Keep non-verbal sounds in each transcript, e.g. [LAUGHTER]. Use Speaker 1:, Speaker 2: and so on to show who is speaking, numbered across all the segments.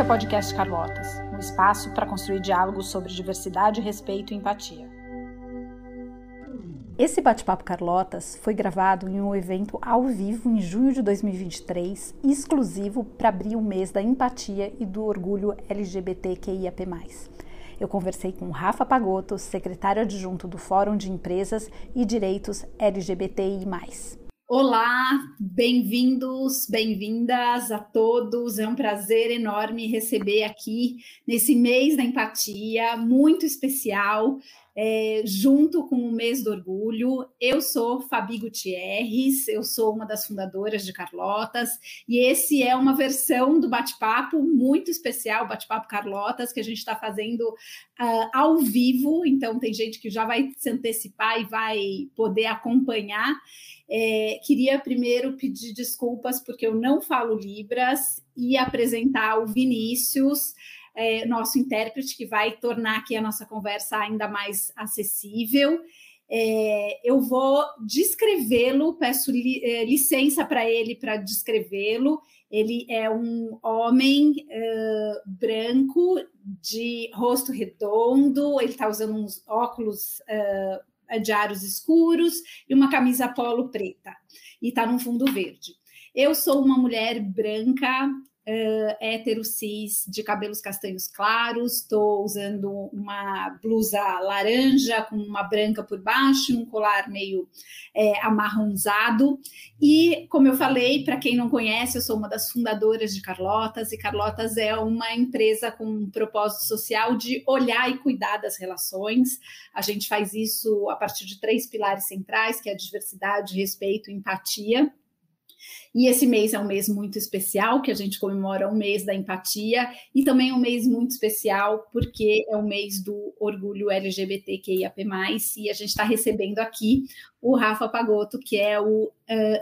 Speaker 1: Esse é o podcast Carlotas, um espaço para construir diálogos sobre diversidade, respeito e empatia. Esse bate-papo Carlotas foi gravado em um evento ao vivo em junho de 2023, exclusivo para abrir o mês da empatia e do orgulho LGBTQIAP+. Eu conversei com Rafa Pagotto, secretário adjunto do Fórum de Empresas e Direitos LGBTI+.
Speaker 2: Olá, bem-vindos, bem-vindas a todos. É um prazer enorme receber aqui nesse mês da empatia, muito especial, é, junto com o mês do orgulho. Eu sou Fabi Gutierrez, eu sou uma das fundadoras de Carlotas, e esse é uma versão do bate-papo muito especial, bate-papo Carlotas, que a gente está fazendo uh, ao vivo. Então, tem gente que já vai se antecipar e vai poder acompanhar. É, queria primeiro pedir desculpas porque eu não falo Libras e apresentar o Vinícius, é, nosso intérprete, que vai tornar aqui a nossa conversa ainda mais acessível. É, eu vou descrevê-lo, peço li, é, licença para ele para descrevê-lo. Ele é um homem uh, branco, de rosto redondo, ele está usando uns óculos uh, de aros escuros e uma camisa polo preta, e está num fundo verde. Eu sou uma mulher branca, uh, hétero cis, de cabelos castanhos claros, estou usando uma blusa laranja com uma branca por baixo, um colar meio é, amarronzado. E, como eu falei, para quem não conhece, eu sou uma das fundadoras de Carlotas, e Carlotas é uma empresa com um propósito social de olhar e cuidar das relações. A gente faz isso a partir de três pilares centrais, que é a diversidade, respeito e empatia. E esse mês é um mês muito especial, que a gente comemora o mês da empatia, e também é um mês muito especial porque é o mês do orgulho LGBTQIAP+, e a gente está recebendo aqui o Rafa Pagotto, que é o uh,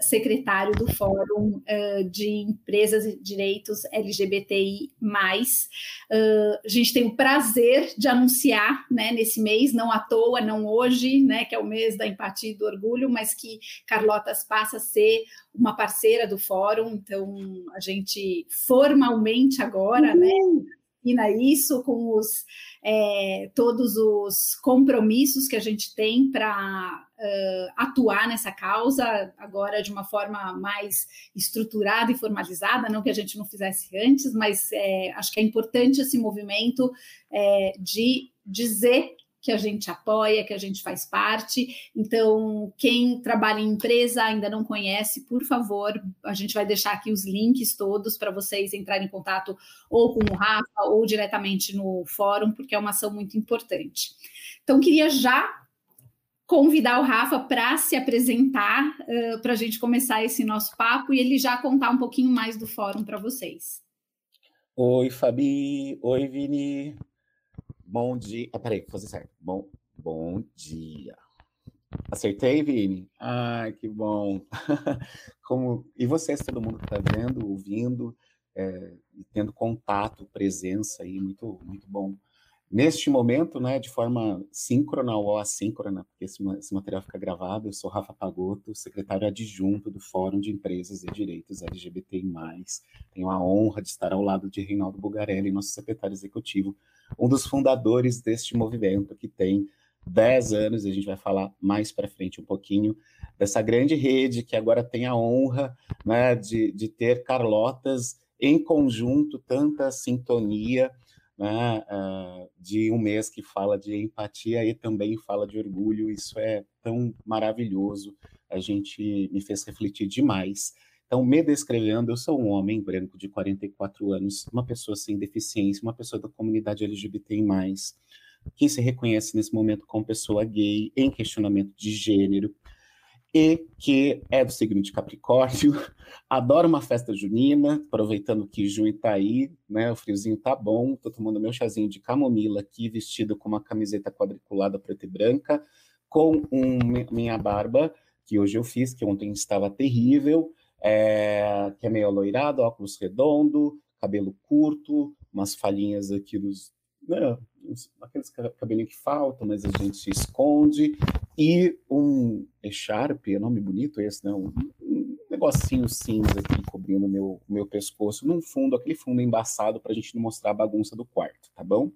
Speaker 2: secretário do Fórum uh, de Empresas e Direitos LGBTI+. Uh, a gente tem o prazer de anunciar né, nesse mês, não à toa, não hoje, né, que é o mês da empatia e do orgulho, mas que Carlotas passa a ser uma parceira do Fórum, então a gente formalmente agora, né, uhum. né, assina isso com os é, todos os compromissos que a gente tem para uh, atuar nessa causa agora de uma forma mais estruturada e formalizada, não que a gente não fizesse antes, mas é, acho que é importante esse movimento é, de dizer que a gente apoia, que a gente faz parte. Então, quem trabalha em empresa ainda não conhece, por favor, a gente vai deixar aqui os links todos para vocês entrarem em contato ou com o Rafa ou diretamente no fórum, porque é uma ação muito importante. Então, queria já convidar o Rafa para se apresentar, uh, para a gente começar esse nosso papo e ele já contar um pouquinho mais do fórum para vocês.
Speaker 3: Oi, Fabi. Oi, Vini. Bom dia. Ah, peraí, vou fazer certo. Bom, bom dia. Acertei, Vini? Ai, que bom. [LAUGHS] Como... E vocês, todo mundo que está vendo, ouvindo, é, tendo contato, presença aí, muito, muito bom Neste momento, né, de forma síncrona ou assíncrona, porque esse, esse material fica gravado, eu sou Rafa Pagotto, secretário adjunto do Fórum de Empresas e Direitos LGBTI+. Tenho a honra de estar ao lado de Reinaldo Bugarelli, nosso secretário executivo, um dos fundadores deste movimento que tem 10 anos, a gente vai falar mais para frente um pouquinho, dessa grande rede que agora tem a honra né, de, de ter Carlotas em conjunto, tanta sintonia, né, uh, de um mês que fala de empatia e também fala de orgulho. Isso é tão maravilhoso. A gente me fez refletir demais. Então, me descrevendo, eu sou um homem branco de 44 anos, uma pessoa sem deficiência, uma pessoa da comunidade LGBTI+, que se reconhece nesse momento como pessoa gay, em questionamento de gênero, e que é do signo de Capricórnio, [LAUGHS] adora uma festa junina, aproveitando que junho está aí, né, o friozinho tá bom, tô tomando meu chazinho de camomila aqui, vestido com uma camiseta quadriculada preta e branca, com um, minha barba, que hoje eu fiz, que ontem estava terrível, é, que é meio aloirado, óculos redondo, cabelo curto, umas falhinhas aqui nos, né, aqueles cabelinhos que faltam, mas a gente se esconde, e um echarpe, é nome bonito esse, não? Um negocinho cinza aqui cobrindo o meu, meu pescoço, num fundo, aquele fundo embaçado para a gente não mostrar a bagunça do quarto, tá bom?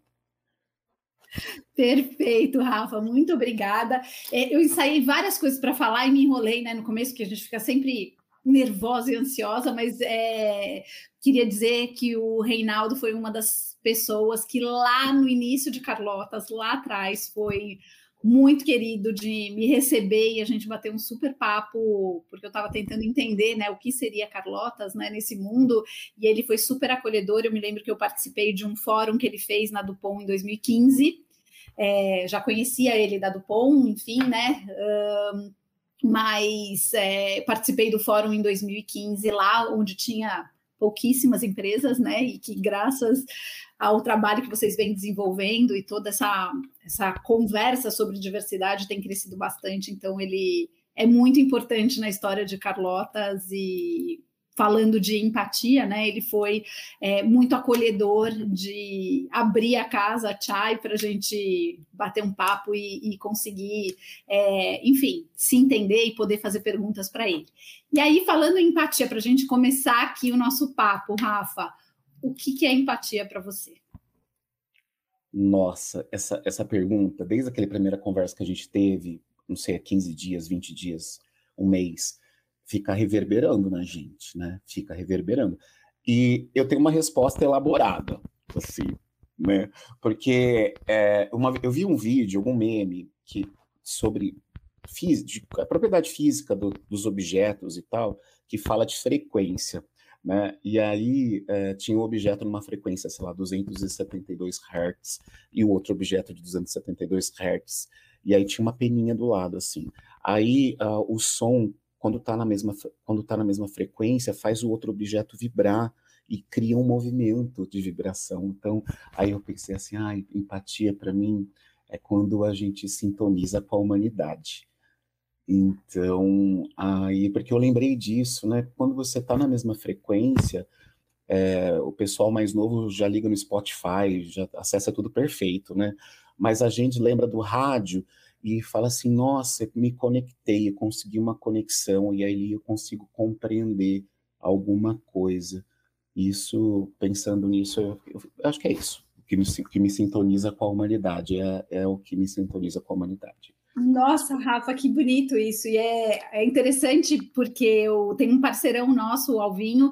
Speaker 2: Perfeito, Rafa, muito obrigada. É, eu ensaiei várias coisas para falar e me enrolei né, no começo, porque a gente fica sempre nervosa e ansiosa, mas é, queria dizer que o Reinaldo foi uma das pessoas que lá no início de Carlotas, lá atrás, foi muito querido de me receber e a gente bater um super papo, porque eu estava tentando entender né, o que seria Carlotas né, nesse mundo, e ele foi super acolhedor. Eu me lembro que eu participei de um fórum que ele fez na Dupont em 2015. É, já conhecia ele da Dupont, enfim, né? Um, mas é, participei do fórum em 2015, lá onde tinha pouquíssimas empresas, né? E que graças ao trabalho que vocês vêm desenvolvendo e toda essa, essa conversa sobre diversidade tem crescido bastante. Então, ele é muito importante na história de Carlotas e falando de empatia, né? Ele foi é, muito acolhedor de abrir a casa, a Chai, para a gente bater um papo e, e conseguir, é, enfim, se entender e poder fazer perguntas para ele. E aí, falando em empatia, para a gente começar aqui o nosso papo, Rafa, o que, que é empatia para você?
Speaker 3: Nossa, essa, essa pergunta, desde aquela primeira conversa que a gente teve, não sei, há 15 dias, 20 dias, um mês, fica reverberando na gente, né? Fica reverberando. E eu tenho uma resposta elaborada, assim, né? Porque é, uma, eu vi um vídeo, algum meme, que sobre a propriedade física do, dos objetos e tal, que fala de frequência. Né? E aí é, tinha um objeto numa frequência, sei lá, 272 Hz e o outro objeto de 272 Hz. E aí tinha uma peninha do lado, assim. Aí uh, o som quando está na mesma quando tá na mesma frequência, faz o outro objeto vibrar e cria um movimento de vibração. Então, aí eu pensei assim, ah, empatia para mim é quando a gente sintoniza com a humanidade. Então, aí, porque eu lembrei disso, né? Quando você está na mesma frequência, é, o pessoal mais novo já liga no Spotify, já acessa tudo perfeito, né? Mas a gente lembra do rádio e fala assim: nossa, me conectei, eu consegui uma conexão, e aí eu consigo compreender alguma coisa. Isso, pensando nisso, eu, eu acho que é isso. Que me, que me sintoniza com a humanidade, é, é o que me sintoniza com a humanidade.
Speaker 2: Nossa, Rafa, que bonito isso. E é, é interessante porque eu tenho um parceirão nosso, o Alvinho,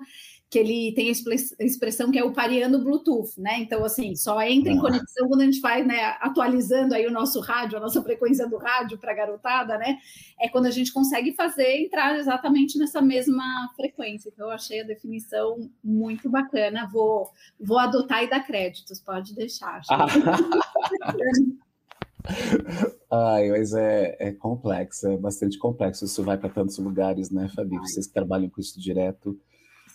Speaker 2: que ele tem a expressão que é o pareando Bluetooth, né? Então, assim, só entra em ah. conexão quando a gente faz, né, atualizando aí o nosso rádio, a nossa frequência do rádio para a garotada, né? É quando a gente consegue fazer entrar exatamente nessa mesma frequência. Então, eu achei a definição muito bacana. Vou, vou adotar e dar créditos, pode deixar. [LAUGHS]
Speaker 3: Ai, mas é, é complexo, é bastante complexo. Isso vai para tantos lugares, né, Fabi? Vocês que trabalham com isso direto,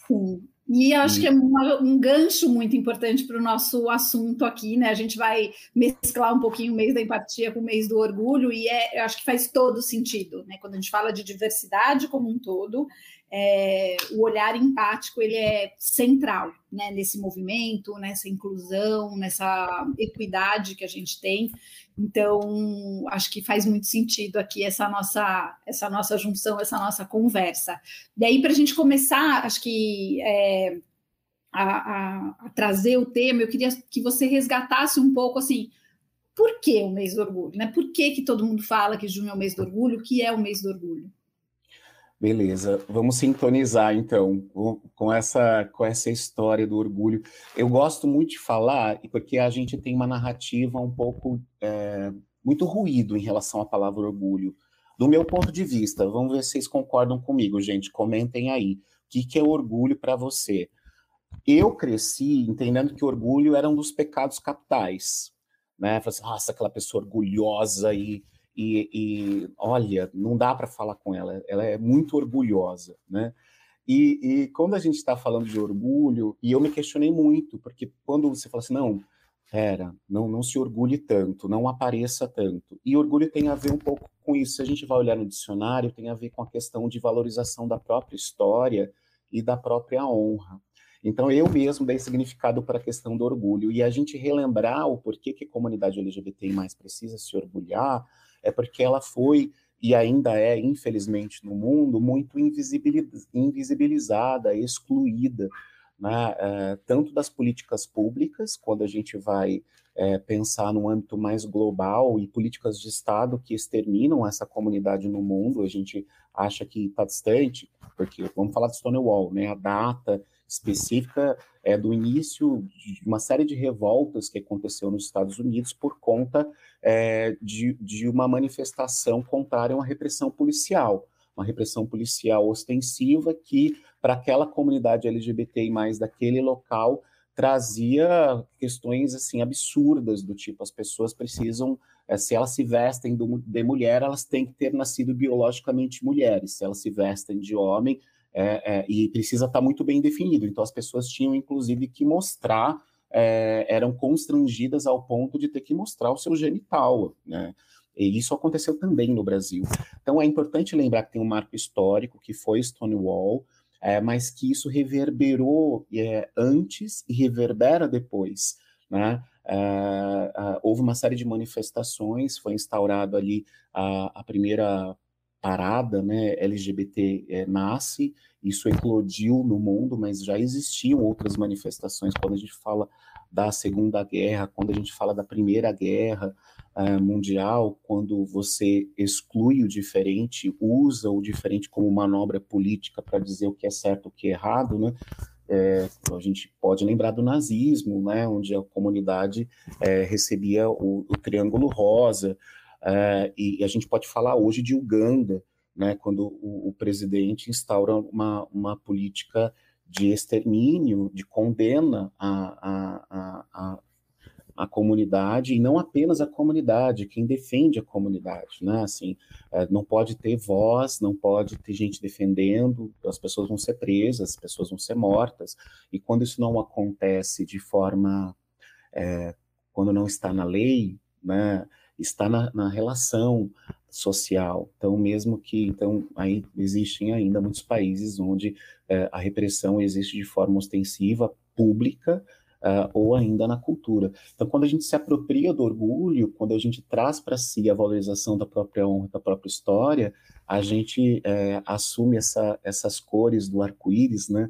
Speaker 2: Sim. E acho que é uma, um gancho muito importante para o nosso assunto aqui, né? A gente vai mesclar um pouquinho o mês da empatia com o mês do orgulho, e é, eu acho que faz todo sentido, né? Quando a gente fala de diversidade como um todo, é, o olhar empático ele é central né, nesse movimento, nessa inclusão, nessa equidade que a gente tem. Então, acho que faz muito sentido aqui essa nossa, essa nossa junção, essa nossa conversa. E aí, para a gente começar, acho que é, a, a, a trazer o tema, eu queria que você resgatasse um pouco assim. Por que o mês do orgulho? Né? Por que, que todo mundo fala que junho é o mês do orgulho? O que é o mês do orgulho?
Speaker 3: Beleza, vamos sintonizar então com essa, com essa história do orgulho. Eu gosto muito de falar, porque a gente tem uma narrativa um pouco é, muito ruído em relação à palavra orgulho. Do meu ponto de vista, vamos ver se vocês concordam comigo, gente. Comentem aí. O que, que é orgulho para você? Eu cresci entendendo que orgulho era um dos pecados capitais. Né? Falei assim, nossa, aquela pessoa orgulhosa e e, e olha, não dá para falar com ela, ela é muito orgulhosa, né? E, e quando a gente está falando de orgulho, e eu me questionei muito, porque quando você fala assim, não, pera, não, não se orgulhe tanto, não apareça tanto. E orgulho tem a ver um pouco com isso. Se a gente vai olhar no dicionário, tem a ver com a questão de valorização da própria história e da própria honra. Então, eu mesmo dei significado para a questão do orgulho. E a gente relembrar o porquê que a comunidade LGBT mais precisa se orgulhar, é porque ela foi e ainda é, infelizmente, no mundo, muito invisibilizada, excluída, né? é, tanto das políticas públicas, quando a gente vai é, pensar no âmbito mais global e políticas de Estado que exterminam essa comunidade no mundo, a gente acha que está distante, porque vamos falar de Stonewall, né? a data específica é do início de uma série de revoltas que aconteceu nos Estados Unidos por conta é, de, de uma manifestação contrária a uma repressão policial, uma repressão policial ostensiva que, para aquela comunidade LGBTI+, daquele local, trazia questões assim absurdas do tipo as pessoas precisam é, se elas se vestem de mulher elas têm que ter nascido biologicamente mulheres. Se elas se vestem de homem é, é, e precisa estar tá muito bem definido. Então, as pessoas tinham, inclusive, que mostrar, é, eram constrangidas ao ponto de ter que mostrar o seu genital, né? E isso aconteceu também no Brasil. Então, é importante lembrar que tem um marco histórico, que foi Stonewall, é, mas que isso reverberou é, antes e reverbera depois, né? É, houve uma série de manifestações, foi instaurado ali a, a primeira parada, né, LGBT é, eh, nasce, isso eclodiu no mundo, mas já existiam outras manifestações quando a gente fala da Segunda Guerra, quando a gente fala da Primeira Guerra uh, Mundial, quando você exclui o diferente, usa o diferente como manobra política para dizer o que é certo, o que é errado, né? É, a gente pode lembrar do nazismo, né, onde a comunidade é, recebia o, o Triângulo Rosa, Uh, e, a gente pode falar hoje de Uganda, né, quando o, o presidente instaura uma, uma política de extermínio, de condena a, a, a, a, comunidade, e não apenas a comunidade, quem defende a comunidade, né, assim, é, não pode ter voz, não pode ter gente defendendo, as pessoas vão ser presas, as pessoas vão ser mortas, e quando isso não acontece de forma, é, quando não está na lei, né, está na, na relação social. Então, mesmo que, então, aí existem ainda muitos países onde é, a repressão existe de forma ostensiva, pública, Uh, ou ainda na cultura. Então, quando a gente se apropria do orgulho, quando a gente traz para si a valorização da própria honra, da própria história, a gente é, assume essa, essas cores do arco-íris, né?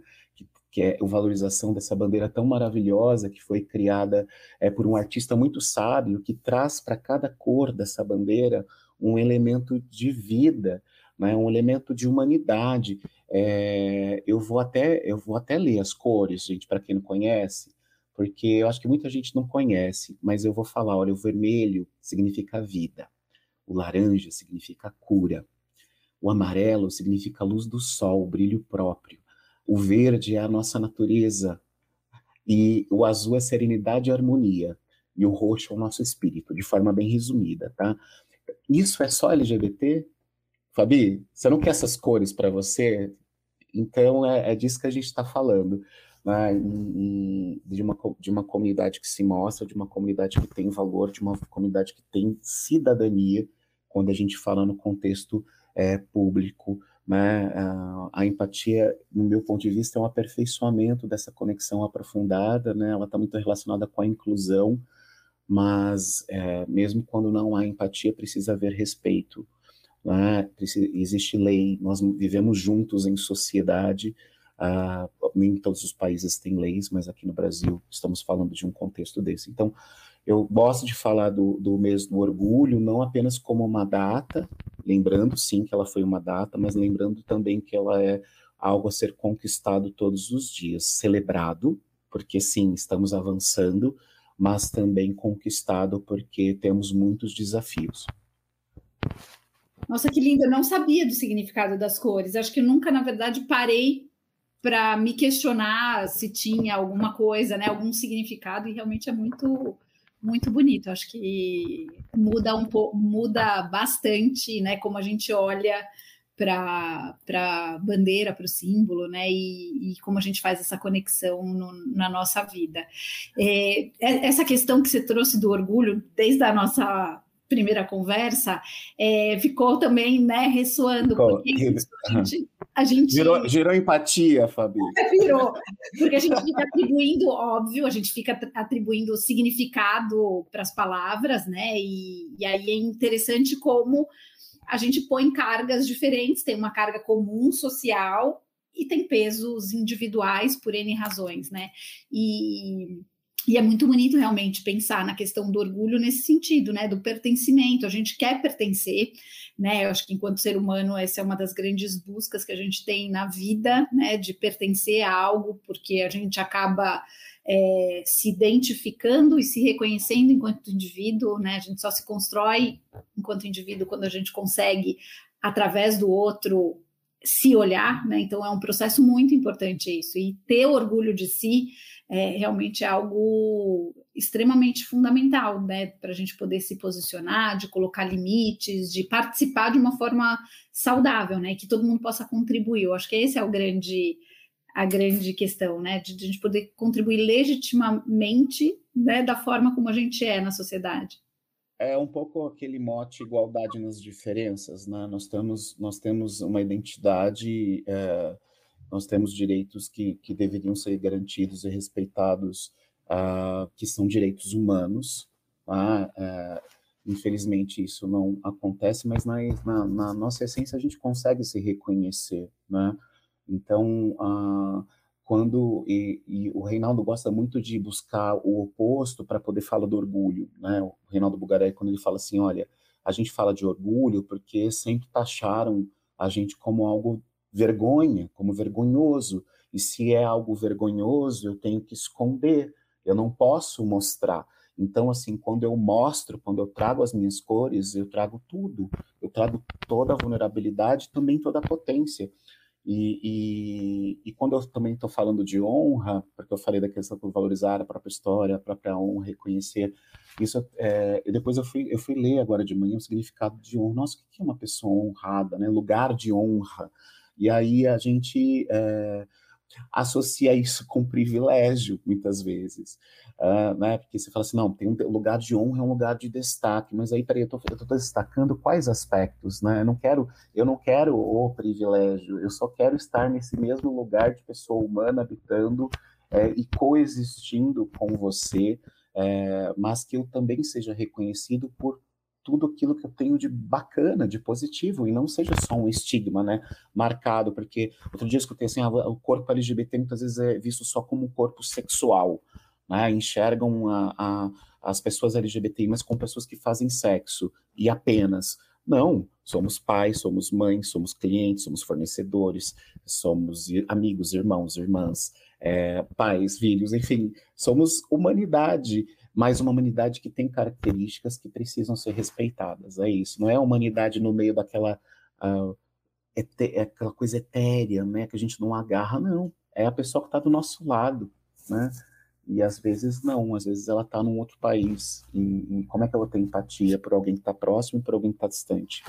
Speaker 3: Que é a valorização dessa bandeira tão maravilhosa que foi criada é, por um artista muito sábio que traz para cada cor dessa bandeira um elemento de vida, né, um elemento de humanidade. É, eu vou até eu vou até ler as cores, gente, para quem não conhece, porque eu acho que muita gente não conhece, mas eu vou falar, olha, o vermelho significa vida, o laranja significa cura, o amarelo significa luz do sol, brilho próprio. O verde é a nossa natureza, e o azul é serenidade e harmonia, e o roxo é o nosso espírito, de forma bem resumida, tá? Isso é só LGBT? Fabi, você não quer essas cores para você? Então é, é, disso que a gente está falando, né? De, uma, de uma comunidade que se mostra, de uma comunidade que tem valor, de uma comunidade que tem cidadania, quando a gente fala no contexto é, público, né? A, a, empatia, no meu ponto de vista, é um aperfeiçoamento dessa conexão aprofundada, né? ela está muito relacionada com a inclusão, mas é, mesmo quando não há empatia, precisa haver respeito. Né? Existe lei, nós vivemos juntos em sociedade, uh, nem todos os países têm leis, mas aqui no Brasil estamos falando de um contexto desse. Então, eu gosto de falar do, do mês do orgulho, não apenas como uma data, lembrando sim que ela foi uma data, mas lembrando também que ela é algo a ser conquistado todos os dias, celebrado, porque sim, estamos avançando, mas também conquistado porque temos muitos desafios.
Speaker 2: Nossa, que lindo! Eu não sabia do significado das cores. Acho que nunca, na verdade, parei para me questionar se tinha alguma coisa, né, algum significado, e realmente é muito muito bonito. Acho que muda um pouco, muda bastante, né? Como a gente olha para a bandeira, para o símbolo, né? E, e, como a gente faz essa conexão no, na nossa vida. É, é, essa questão que você trouxe do orgulho, desde a nossa primeira conversa, é, ficou também né, ressoando. Ficou. Porque a gente, a [LAUGHS] gente...
Speaker 3: Virou, gerou empatia, Fabi. [LAUGHS]
Speaker 2: Virou, porque a gente fica atribuindo, óbvio, a gente fica atribuindo significado para as palavras, né? E, e aí é interessante como a gente põe cargas diferentes, tem uma carga comum social e tem pesos individuais por N razões, né? E, e é muito bonito realmente pensar na questão do orgulho nesse sentido, né? Do pertencimento. A gente quer pertencer, né? Eu acho que enquanto ser humano, essa é uma das grandes buscas que a gente tem na vida, né? De pertencer a algo, porque a gente acaba é, se identificando e se reconhecendo enquanto indivíduo, né? A gente só se constrói enquanto indivíduo quando a gente consegue, através do outro, se olhar, né? Então é um processo muito importante isso. E ter orgulho de si é realmente é algo extremamente fundamental, né? Para a gente poder se posicionar, de colocar limites, de participar de uma forma saudável, né? Que todo mundo possa contribuir. Eu acho que esse é o grande a grande questão, né? De, de a gente poder contribuir legitimamente, né? Da forma como a gente é na sociedade
Speaker 3: é um pouco aquele mote igualdade nas diferenças, né? Nós temos, nós temos uma identidade, é, nós temos direitos que, que deveriam ser garantidos e respeitados, uh, que são direitos humanos. Tá? É, infelizmente isso não acontece, mas na, na, na, nossa essência a gente consegue se reconhecer, né? Então, uh, quando e, e, o Reinaldo gosta muito de buscar o oposto para poder falar do orgulho, né? O Reinaldo Bugaré quando ele fala assim, olha, a gente fala de orgulho porque sempre taxaram a gente como algo vergonha, como vergonhoso. E se é algo vergonhoso, eu tenho que esconder. Eu não posso mostrar. Então, assim, quando eu mostro, quando eu trago as minhas cores, eu trago tudo. Eu trago toda a vulnerabilidade, também toda a potência. E, e, e, quando eu também estou falando de honra, porque eu falei da questão de valorizar a própria história, a própria honra, reconhecer, isso é, depois eu fui, eu fui ler agora de manhã o significado de honra. Nossa, o que é uma pessoa honrada, né? Lugar de honra. E aí a gente é, associa isso com privilégio, muitas vezes, uh, né? Porque você fala assim, não, tem um lugar de honra, é um lugar de destaque, mas aí, peraí, eu estou destacando quais aspectos, né? Eu não quero, eu não quero o privilégio, eu só quero estar nesse mesmo lugar de pessoa humana habitando é, e coexistindo com você, é, mas que eu também seja reconhecido por tudo aquilo que eu tenho de bacana, de positivo, e não seja só um estigma, né, marcado, porque outro dia eu escutei assim, ah, o corpo LGBT muitas vezes é visto só como um corpo sexual, né, enxergam a, a, as pessoas LGBTI, mas como pessoas que fazem sexo, e apenas, não, somos pais, somos mães, somos clientes, somos fornecedores, somos amigos, irmãos, irmãs, é, pais, filhos, enfim, somos humanidade, mas uma humanidade que tem características que precisam ser respeitadas. É isso. Não é a humanidade no meio daquela uh, ete, aquela coisa etérea, né, que a gente não agarra, não. É a pessoa que está do nosso lado, né? E às vezes não, às vezes ela está num outro país. Como é que ela tem empatia por alguém que está próximo e por alguém que está distante?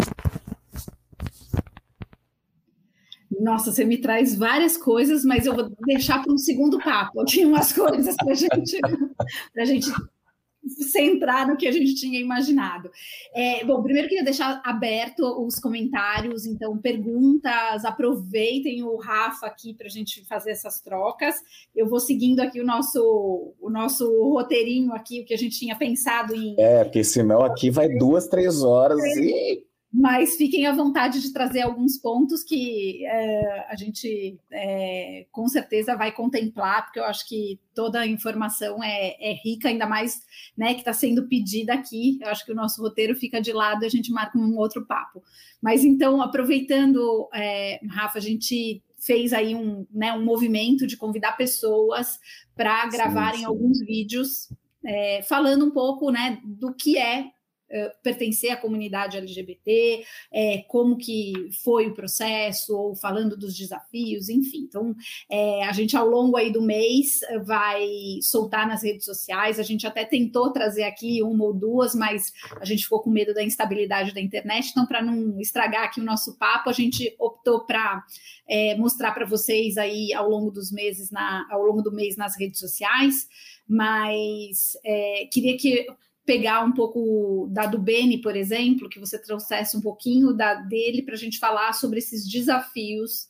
Speaker 2: Nossa, você me traz várias coisas, mas eu vou deixar para um segundo papo. Eu tinha umas coisas para gente, a gente centrar no que a gente tinha imaginado. É, bom, primeiro queria deixar aberto os comentários, então perguntas, aproveitem o Rafa aqui para a gente fazer essas trocas. Eu vou seguindo aqui o nosso, o nosso roteirinho aqui, o que a gente tinha pensado em.
Speaker 3: É, porque senão aqui vai duas, três horas e
Speaker 2: mas fiquem à vontade de trazer alguns pontos que é, a gente é, com certeza vai contemplar, porque eu acho que toda a informação é, é rica, ainda mais né, que está sendo pedida aqui. Eu acho que o nosso roteiro fica de lado e a gente marca um outro papo. Mas então, aproveitando, é, Rafa, a gente fez aí um, né, um movimento de convidar pessoas para gravarem sim. alguns vídeos é, falando um pouco né, do que é eh, pertencer à comunidade LGBT, é, como que foi o processo, ou falando dos desafios, enfim. Então, é, a gente ao longo aí do mês vai soltar nas redes sociais. A gente até tentou trazer aqui uma ou duas, mas a gente ficou com medo da instabilidade da internet. Então, para não estragar aqui o nosso papo, a gente optou para é, mostrar para vocês aí ao longo dos meses, na, ao longo do mês nas redes sociais. Mas é, queria que pegar um pouco da do Beni, por exemplo, que você trouxesse um pouquinho da dele para a gente falar sobre esses desafios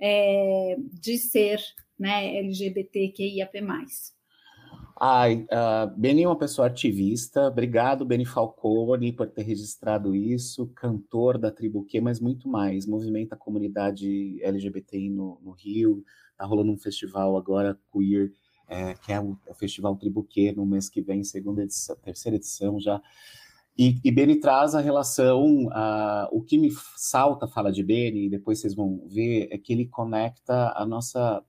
Speaker 2: é, de ser né, LGBTQIAP+.
Speaker 3: Ai, uh, Beni é uma pessoa ativista. Obrigado, Beni Falcone, por ter registrado isso. Cantor da Tribo Q, mas muito mais. Movimenta a comunidade LGBTI no, no Rio. Tá rolando um festival agora queer, é, que é o, é o Festival Tribo Q, no mês que vem, segunda edição, terceira edição já. E, e Beni traz a relação, uh, o que me salta fala de Beni, e depois vocês vão ver, é que ele conecta a nossa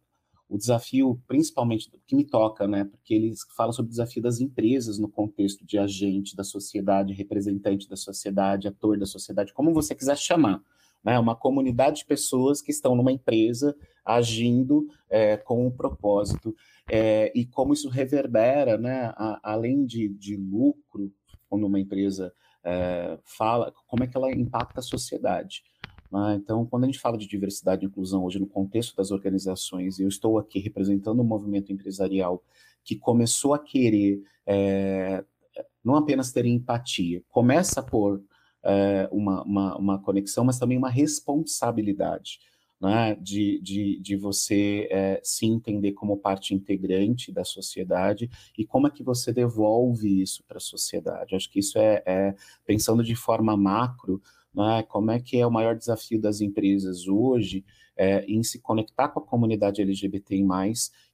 Speaker 3: o desafio, principalmente, que me toca, né? Porque ele fala sobre o desafio das empresas no contexto de agente da sociedade, representante da sociedade, ator da sociedade, como você quiser chamar. Né? Uma comunidade de pessoas que estão numa empresa agindo é, com um propósito. É, e como isso reverbera, né? A, além de, de lucro, quando uma empresa é, fala, como é que ela impacta a sociedade. Né? Então, quando a gente fala de diversidade e inclusão hoje no contexto das organizações, eu estou aqui representando um movimento empresarial que começou a querer é, não apenas ter empatia, começa por é, uma, uma, uma, conexão, mas também uma responsabilidade. Né, de, de, de você é, se entender como parte integrante da sociedade e como é que você devolve isso para a sociedade. Acho que isso é, é, pensando de forma macro, né? Como é que é o maior desafio das empresas hoje é, em se conectar com a comunidade LGBTI+,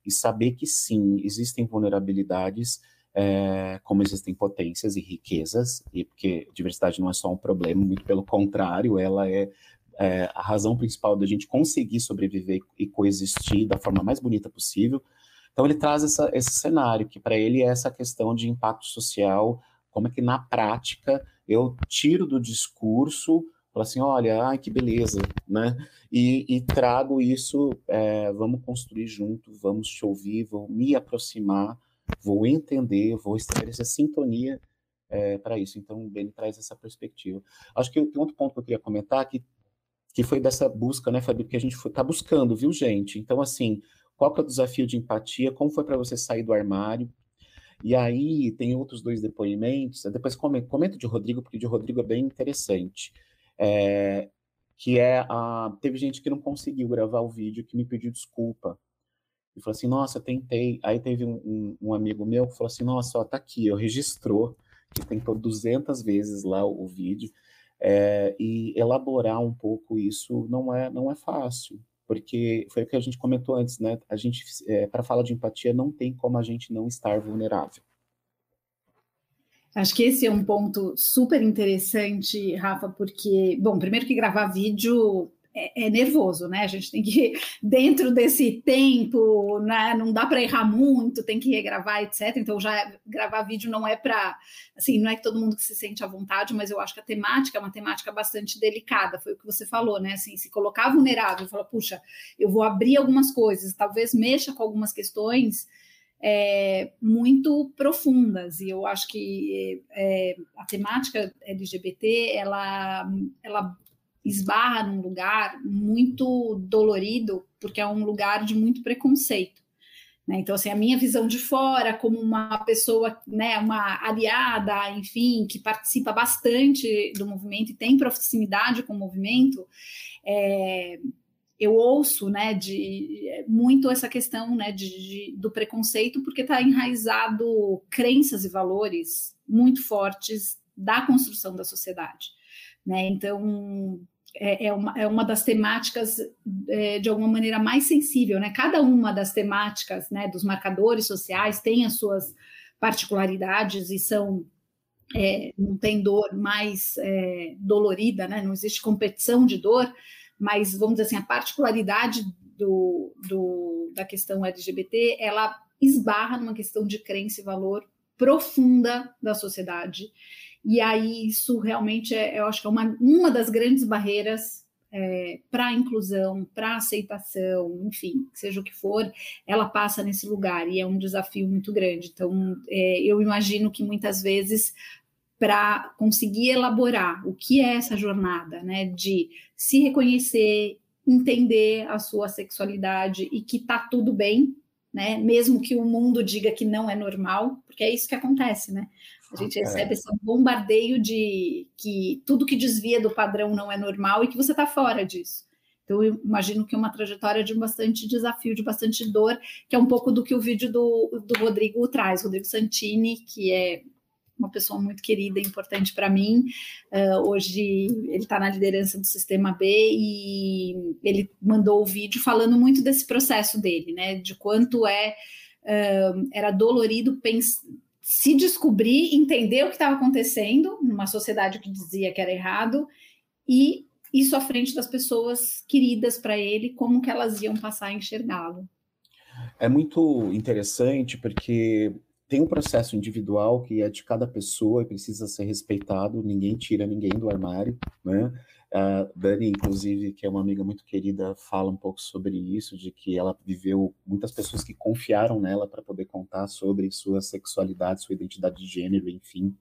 Speaker 3: e saber que sim, existem vulnerabilidades, é, como existem potências e riquezas, e porque diversidade não é só um problema, muito pelo contrário, ela é, é a razão principal da gente conseguir sobreviver e coexistir da forma mais bonita possível. Então ele traz essa, esse cenário, que para ele é essa questão de impacto social, como é que na prática eu tiro do discurso, falo assim, olha, ai que beleza, né? E, e trago isso, é, vamos construir junto, vamos te ouvir, vou me aproximar, vou entender, vou estabelecer sintonia é, para isso. Então, Beni traz essa perspectiva. Acho que tem outro ponto que eu queria comentar, que, que foi dessa busca, né, Fabi, que a gente está buscando, viu, gente? Então, assim, qual que é o desafio de empatia? Como foi para você sair do armário? E aí tem outros dois depoimentos, depois comento de Rodrigo, porque de Rodrigo é bem interessante. É, que é a. Teve gente que não conseguiu gravar o vídeo que me pediu desculpa. E falou assim: nossa, tentei. Aí teve um, um, um amigo meu que falou assim: nossa, ó, tá aqui, eu registrou, que tentou 200 vezes lá o, o vídeo. É, e elaborar um pouco isso não é, não é fácil porque foi o que a gente comentou antes, né? A gente, é, para falar de empatia, não tem como a gente não estar vulnerável.
Speaker 2: Acho que esse é um ponto super interessante, Rafa, porque, bom, primeiro que gravar vídeo é, é, nervoso, né? A gente tem que, [LAUGHS] dentro desse tempo, né? não dá para errar muito, tem que regravar, etc. Então, já gravar vídeo não é para, assim, não é que todo mundo que se sente à vontade, mas eu acho que a temática é uma temática bastante delicada, foi o que você falou, né? Assim, se colocar vulnerável, falar, puxa, eu vou abrir algumas coisas, talvez mexa com algumas questões. É, muito profundas e eu acho que é, a temática LGBT ela, ela esbarra num lugar muito dolorido, porque é um lugar de muito preconceito. Né? Então, assim, a minha visão de fora, como uma pessoa, né, uma aliada, enfim, que participa bastante do movimento e tem proximidade com o movimento, é, eu ouço, né, de muito essa questão, né, de, de do preconceito, porque está enraizado crenças e valores muito fortes da construção da sociedade. Né? Então, é, é, uma, é uma das temáticas é, de alguma maneira mais sensível, né? Cada uma das temáticas, né, dos marcadores sociais tem as suas particularidades e são é, não tem dor mais é, dolorida, né? Não existe competição de dor, mas vamos dizer assim a particularidade do, do, da questão LGBT ela esbarra numa questão de crença e valor profunda da sociedade e aí isso realmente é, eu acho que é uma, uma das grandes barreiras é, para a inclusão, para a aceitação, enfim, seja o que for, ela passa nesse lugar e é um desafio muito grande. Então, é, eu imagino que muitas vezes para conseguir elaborar o que é essa jornada, né, de se reconhecer, entender a sua sexualidade e que tá tudo bem, né, mesmo que o mundo diga que não é normal, porque é isso que acontece, né? A gente recebe é. esse bombardeio de que tudo que desvia do padrão não é normal e que você está fora disso. Então, eu imagino que é uma trajetória de bastante desafio, de bastante dor, que é um pouco do que o vídeo do, do Rodrigo traz, Rodrigo Santini, que é uma pessoa muito querida e importante para mim. Uh, hoje ele está na liderança do Sistema B e ele mandou o vídeo falando muito desse processo dele, né? De quanto é uh, era dolorido se descobrir, entender o que estava acontecendo numa sociedade que dizia que era errado e isso à frente das pessoas queridas para ele, como que elas iam passar a enxergá-lo.
Speaker 3: É muito interessante porque tem um processo individual que é de cada pessoa e precisa ser respeitado, ninguém tira ninguém do armário, né? A Dani, inclusive, que é uma amiga muito querida, fala um pouco sobre isso, de que ela viveu muitas pessoas que confiaram nela para poder contar sobre sua sexualidade, sua identidade de gênero, enfim,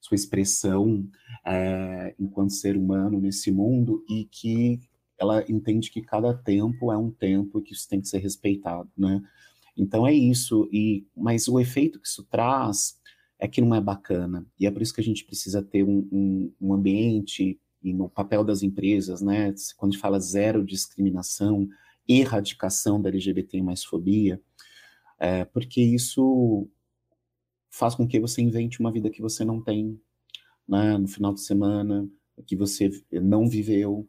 Speaker 3: sua expressão é, enquanto ser humano nesse mundo e que ela entende que cada tempo é um tempo e que isso tem que ser respeitado, né? Então é isso, e mas o efeito que isso traz é que não é bacana, e é por isso que a gente precisa ter um, um, um ambiente, e no papel das empresas, né, quando a gente fala zero discriminação, erradicação da LGBT mais fobia, é, porque isso faz com que você invente uma vida que você não tem, né, no final de semana, que você não viveu,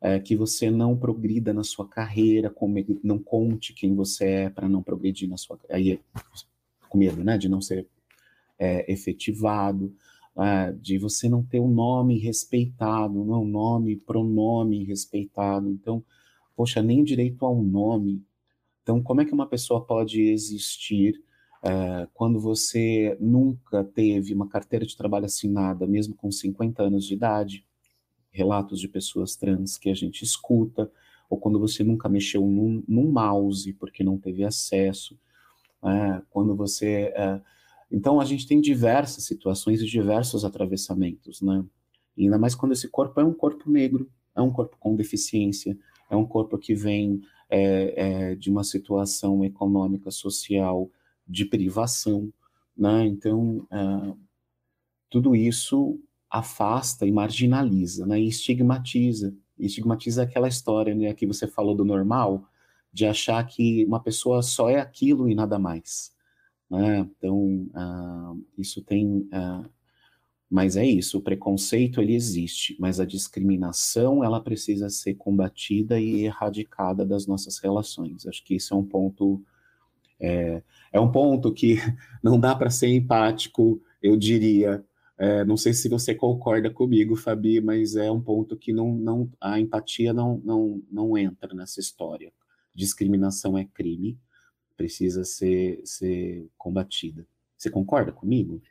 Speaker 3: é, que você não progrida na sua carreira, com, não conte quem você é para não progredir na sua aí com medo, né, de não ser é, efetivado, é, de você não ter um nome respeitado, não um nome, pronome respeitado. Então, poxa, nem direito a um nome. Então, como é que uma pessoa pode existir é, quando você nunca teve uma carteira de trabalho assinada, mesmo com 50 anos de idade? Relatos de pessoas trans que a gente escuta, ou quando você nunca mexeu num, num mouse porque não teve acesso, é, quando você. É, então, a gente tem diversas situações e diversos atravessamentos, né? Ainda mais quando esse corpo é um corpo negro, é um corpo com deficiência, é um corpo que vem é, é, de uma situação econômica, social, de privação, né? Então, é, tudo isso afasta e marginaliza, né? E estigmatiza. Estigmatiza aquela história, né, que você falou do normal, de achar que uma pessoa só é aquilo e nada mais. Né? Então, uh, isso tem. Uh, mas é isso, o preconceito ele existe, mas a discriminação ela precisa ser combatida e erradicada das nossas relações. Acho que isso é um ponto. É, é um ponto que [LAUGHS] não dá para ser empático, eu diria, é, não sei se você concorda comigo, Fabi, mas é um ponto que não, não, a empatia não, não, não entra nessa história. Discriminação é crime, precisa ser, ser combatida. Você concorda comigo?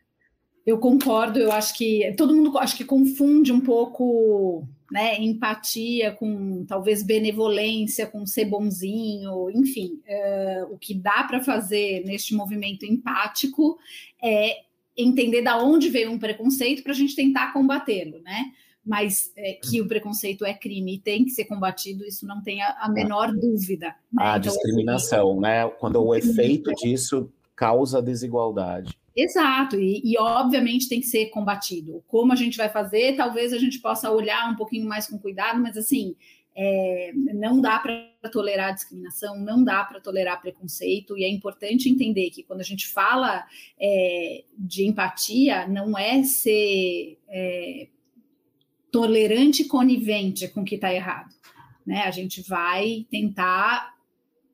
Speaker 2: Eu concordo, eu acho que todo mundo acho que confunde um pouco né, empatia com talvez benevolência, com ser bonzinho, enfim. Uh, o que dá para fazer neste movimento empático é entender da onde veio um preconceito para a gente tentar combatê-lo, né? Mas é, que o preconceito é crime e tem que ser combatido, isso não tem a, a menor dúvida.
Speaker 3: Né? A então, discriminação, assim, né? Quando o efeito disso causa desigualdade.
Speaker 2: Exato, e, e, obviamente tem que ser combatido. Como a gente vai fazer, talvez a gente possa olhar um pouquinho mais com cuidado, mas assim, é, não dá para tolerar discriminação, não dá para tolerar preconceito, e é importante entender que quando a gente fala é, de empatia, não é ser é, tolerante e conivente com o que está errado. Né? A gente vai tentar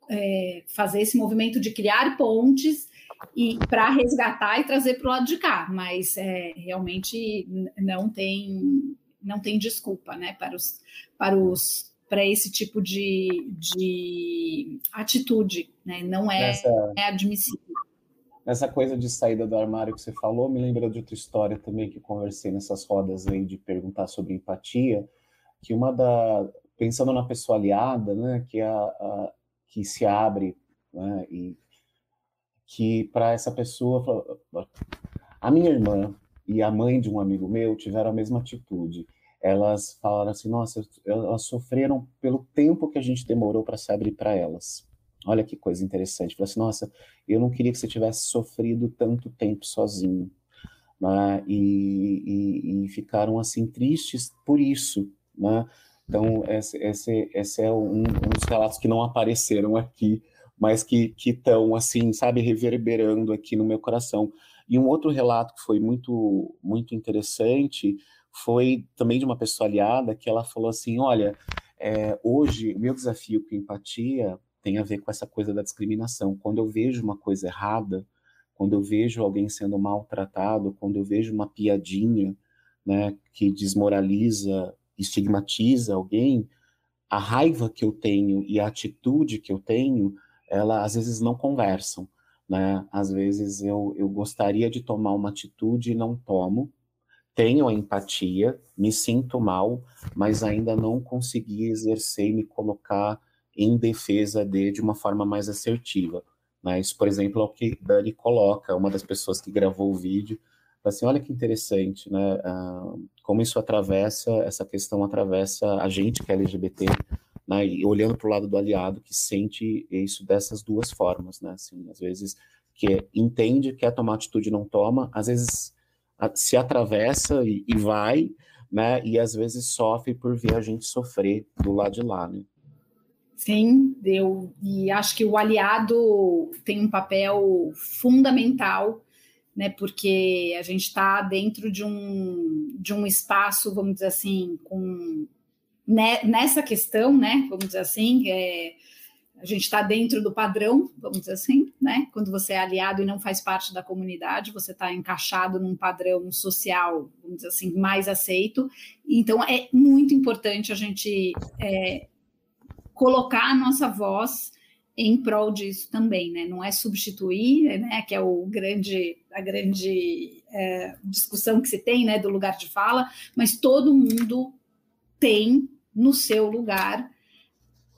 Speaker 2: é, fazer esse movimento de criar pontes e para resgatar e trazer para o lado de cá, mas é, realmente não tem não tem desculpa, né, para os para os para esse tipo de, de atitude, né? Não é, Nessa... é admissível.
Speaker 3: Essa coisa de saída do armário que você falou, me lembra de outra história também que conversei nessas rodas aí de perguntar sobre empatia, que uma da pensando na pessoa aliada, né, que é a, a que se abre, né, e que para essa pessoa a minha irmã e a mãe de um amigo meu tiveram a mesma atitude elas falaram assim: nossa, elas sofreram pelo tempo que a gente demorou para se abrir para elas. Olha que coisa interessante. Falaram assim: nossa, eu não queria que você tivesse sofrido tanto tempo sozinho. Né? E, e, e, ficaram assim tristes por isso. Né? Então, esse, esse, esse é um, um, dos relatos que não apareceram aqui, mas que estão, assim, sabe, reverberando aqui no meu coração. E um outro relato que foi muito, muito interessante foi também de uma pessoa aliada, que ela falou assim, olha, é, hoje o meu desafio com empatia tem a ver com essa coisa da discriminação. Quando eu vejo uma coisa errada, quando eu vejo alguém sendo maltratado, quando eu vejo uma piadinha, né, que desmoraliza, estigmatiza alguém, a raiva que eu tenho e a atitude que eu tenho, ela às vezes não conversam, né? Às vezes eu, eu gostaria de tomar uma atitude e não tomo, tenho a empatia, me sinto mal, mas ainda não consegui exercer e me colocar em defesa de de uma forma mais assertiva. Né? Isso, por exemplo, é o que Dani coloca, uma das pessoas que gravou o vídeo, assim, olha que interessante, né? Ah, como isso atravessa, essa questão atravessa a gente que é LGBT, né? E olhando para o lado do aliado que sente isso dessas duas formas, né? Assim, às vezes que entende, quer tomar atitude não toma, às vezes se atravessa e, e vai, né? E às vezes sofre por ver a gente sofrer do lado de lá, né?
Speaker 2: Sim, eu e acho que o aliado tem um papel fundamental, né? Porque a gente está dentro de um, de um espaço, vamos dizer assim, com né, nessa questão, né? Vamos dizer assim, é, a gente está dentro do padrão, vamos dizer assim, né? Quando você é aliado e não faz parte da comunidade, você está encaixado num padrão social, vamos dizer assim, mais aceito. Então é muito importante a gente é, colocar a nossa voz em prol disso também, né? Não é substituir, né? Que é o grande, a grande é, discussão que se tem, né? Do lugar de fala, mas todo mundo tem no seu lugar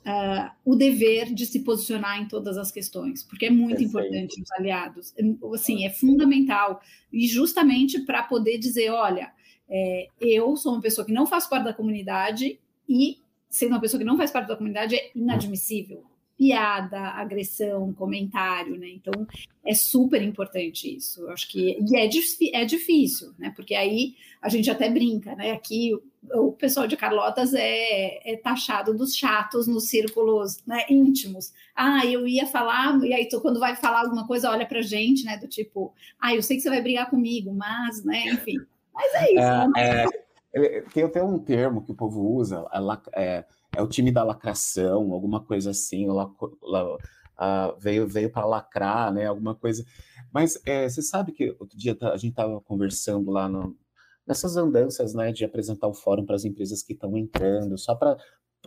Speaker 2: uh, o dever de se posicionar em todas as questões, porque é muito importante os aliados, assim, é fundamental, e justamente para poder dizer, olha, é, eu sou uma pessoa que não faz parte da comunidade e sendo uma pessoa que não faz parte da comunidade é inadmissível. Piada, agressão, comentário, né? Então é super importante isso. Eu acho que e é, é difícil, né? Porque aí a gente até brinca, né? Aqui o pessoal de Carlotas é, é taxado dos chatos nos círculos né, íntimos. Ah, eu ia falar, e aí tu, quando vai falar alguma coisa, olha pra gente, né? Do tipo, ah, eu sei que você vai brigar comigo, mas, né, enfim. Mas é isso. É,
Speaker 3: né? é, tem até um termo que o povo usa, é, é o time da lacração, alguma coisa assim, la, la, veio, veio para lacrar, né? Alguma coisa. Mas é, você sabe que outro dia a gente estava conversando lá no, nessas andanças, né, de apresentar o fórum para as empresas que estão entrando, só para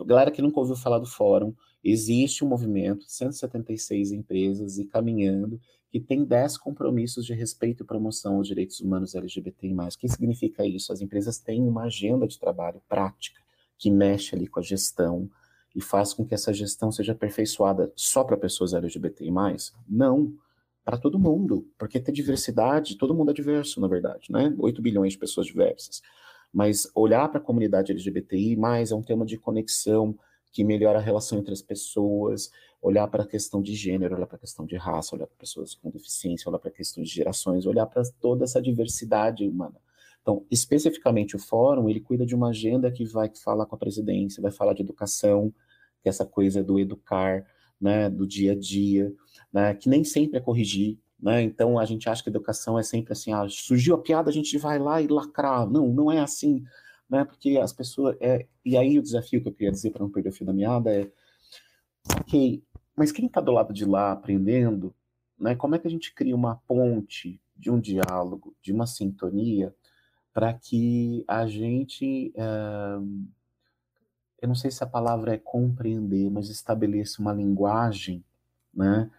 Speaker 3: galera que nunca ouviu falar do fórum, existe um movimento, 176 empresas e caminhando, que tem 10 compromissos de respeito e promoção aos direitos humanos LGBTI+. O que significa isso? As empresas têm uma agenda de trabalho prática que mexe ali com a gestão e faz com que essa gestão seja aperfeiçoada só para pessoas LGBTI+. Não para todo mundo, porque ter diversidade, todo mundo é diverso, na verdade, né? 8 bilhões de pessoas diversas. Mas olhar para a comunidade LGBTI é um tema de conexão que melhora a relação entre as pessoas, olhar para a questão de gênero, olhar para a questão de raça, olhar para pessoas com deficiência, olhar para a questão de gerações, olhar para toda essa diversidade humana. Então, especificamente o fórum, ele cuida de uma agenda que vai falar com a presidência, vai falar de educação, que é essa coisa do educar, né, do dia a dia, né, que nem sempre é corrigir, né, então a gente acha que educação é sempre assim, ah, surgiu a piada, a gente vai lá e lacrar, não, não é assim, né, porque as pessoas, é, e aí o desafio que eu queria dizer para não perder o fio da meada é, ok, mas quem está do lado de lá aprendendo, né, como é que a gente cria uma ponte de um diálogo, de uma sintonia, para que a gente uh, eu não sei se a palavra é compreender, mas estabeleça uma linguagem, né?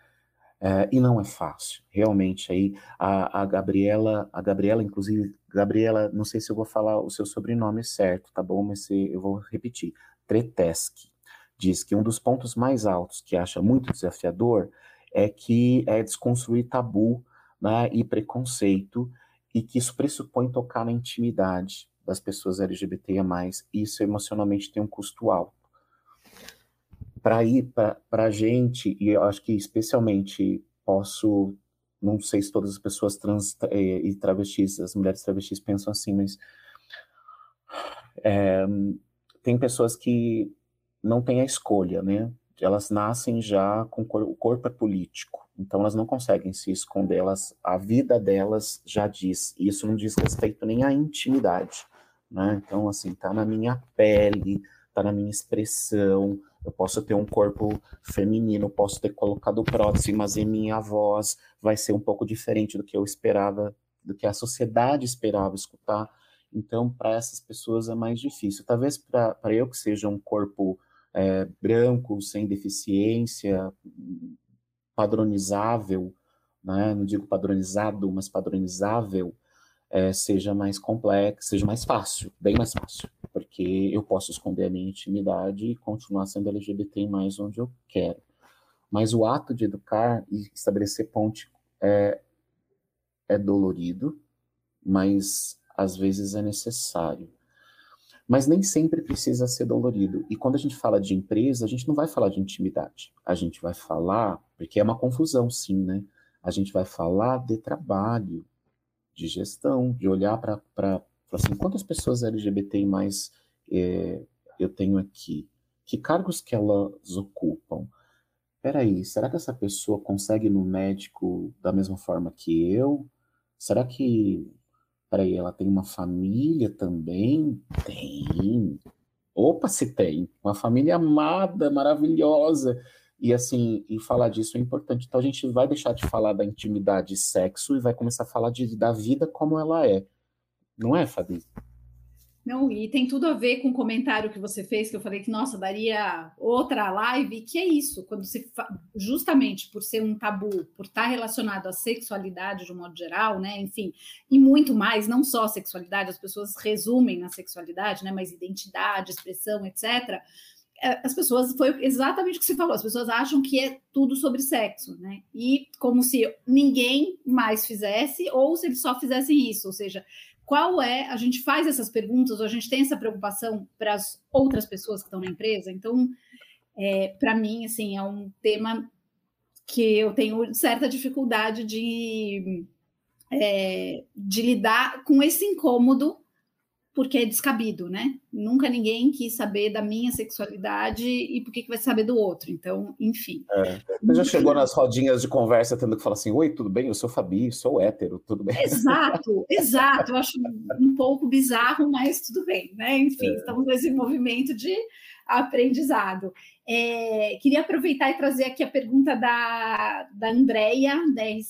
Speaker 3: É, e não é fácil, realmente. Aí a, a, Gabriela, a Gabriela, inclusive, Gabriela, não sei se eu vou falar o seu sobrenome certo, tá bom? Mas se, eu vou repetir. Treteschi diz que um dos pontos mais altos que acha muito desafiador é que é desconstruir tabu né, e preconceito e que isso pressupõe tocar na intimidade, das pessoas LGBTIA+, isso emocionalmente tem um custo alto. Para ir para a gente, e eu acho que especialmente posso, não sei se todas as pessoas trans eh, e travestis, as mulheres travestis pensam assim, mas é, tem pessoas que não têm a escolha, né? Elas nascem já com o corpo é político, então elas não conseguem se esconder, elas, a vida delas já diz, e isso não diz respeito nem à intimidade, né? Então, assim, tá na minha pele, tá na minha expressão, eu posso ter um corpo feminino, posso ter colocado prótese, mas em minha voz vai ser um pouco diferente do que eu esperava, do que a sociedade esperava escutar. Então, para essas pessoas é mais difícil. Talvez para eu que seja um corpo é, branco, sem deficiência, padronizável, né? não digo padronizado, mas padronizável, é, seja mais complexo, seja mais fácil, bem mais fácil, porque eu posso esconder a minha intimidade e continuar sendo LGBT mais onde eu quero. Mas o ato de educar e estabelecer ponte é, é dolorido, mas às vezes é necessário. Mas nem sempre precisa ser dolorido. E quando a gente fala de empresa, a gente não vai falar de intimidade. A gente vai falar, porque é uma confusão, sim, né? A gente vai falar de trabalho, de gestão, de olhar para assim, quantas pessoas LGBT mais é, eu tenho aqui? Que cargos que elas ocupam? Peraí, será que essa pessoa consegue no médico da mesma forma que eu? Será que, peraí, ela tem uma família também? Tem. Opa, se tem. Uma família amada, maravilhosa. E assim, e falar disso é importante. Então a gente vai deixar de falar da intimidade e sexo e vai começar a falar de, da vida como ela é. Não é, Fabi?
Speaker 2: Não, e tem tudo a ver com o comentário que você fez, que eu falei que, nossa, daria outra live, que é isso, quando se justamente por ser um tabu, por estar relacionado à sexualidade de um modo geral, né? Enfim, e muito mais, não só sexualidade, as pessoas resumem na sexualidade, né? Mas identidade, expressão, etc é, as pessoas, foi exatamente o que você falou, as pessoas acham que é tudo sobre sexo, né? E como se ninguém mais fizesse, ou se eles só fizessem isso, ou seja, qual é, a gente faz essas perguntas, ou a gente tem essa preocupação para as outras pessoas que estão na empresa, então, é, para mim, assim, é um tema que eu tenho certa dificuldade de, é, de lidar com esse incômodo porque é descabido, né? Nunca ninguém quis saber da minha sexualidade e por que, que vai saber do outro. Então, enfim.
Speaker 3: É. Você já chegou nas rodinhas de conversa tendo que falar assim: Oi, tudo bem? Eu sou Fabi, sou hétero, tudo bem?
Speaker 2: Exato, [LAUGHS] exato. Eu acho um pouco bizarro, mas tudo bem, né? Enfim, é. estamos nesse movimento de aprendizado. É, queria aproveitar e trazer aqui a pergunta da, da Andrea, da R.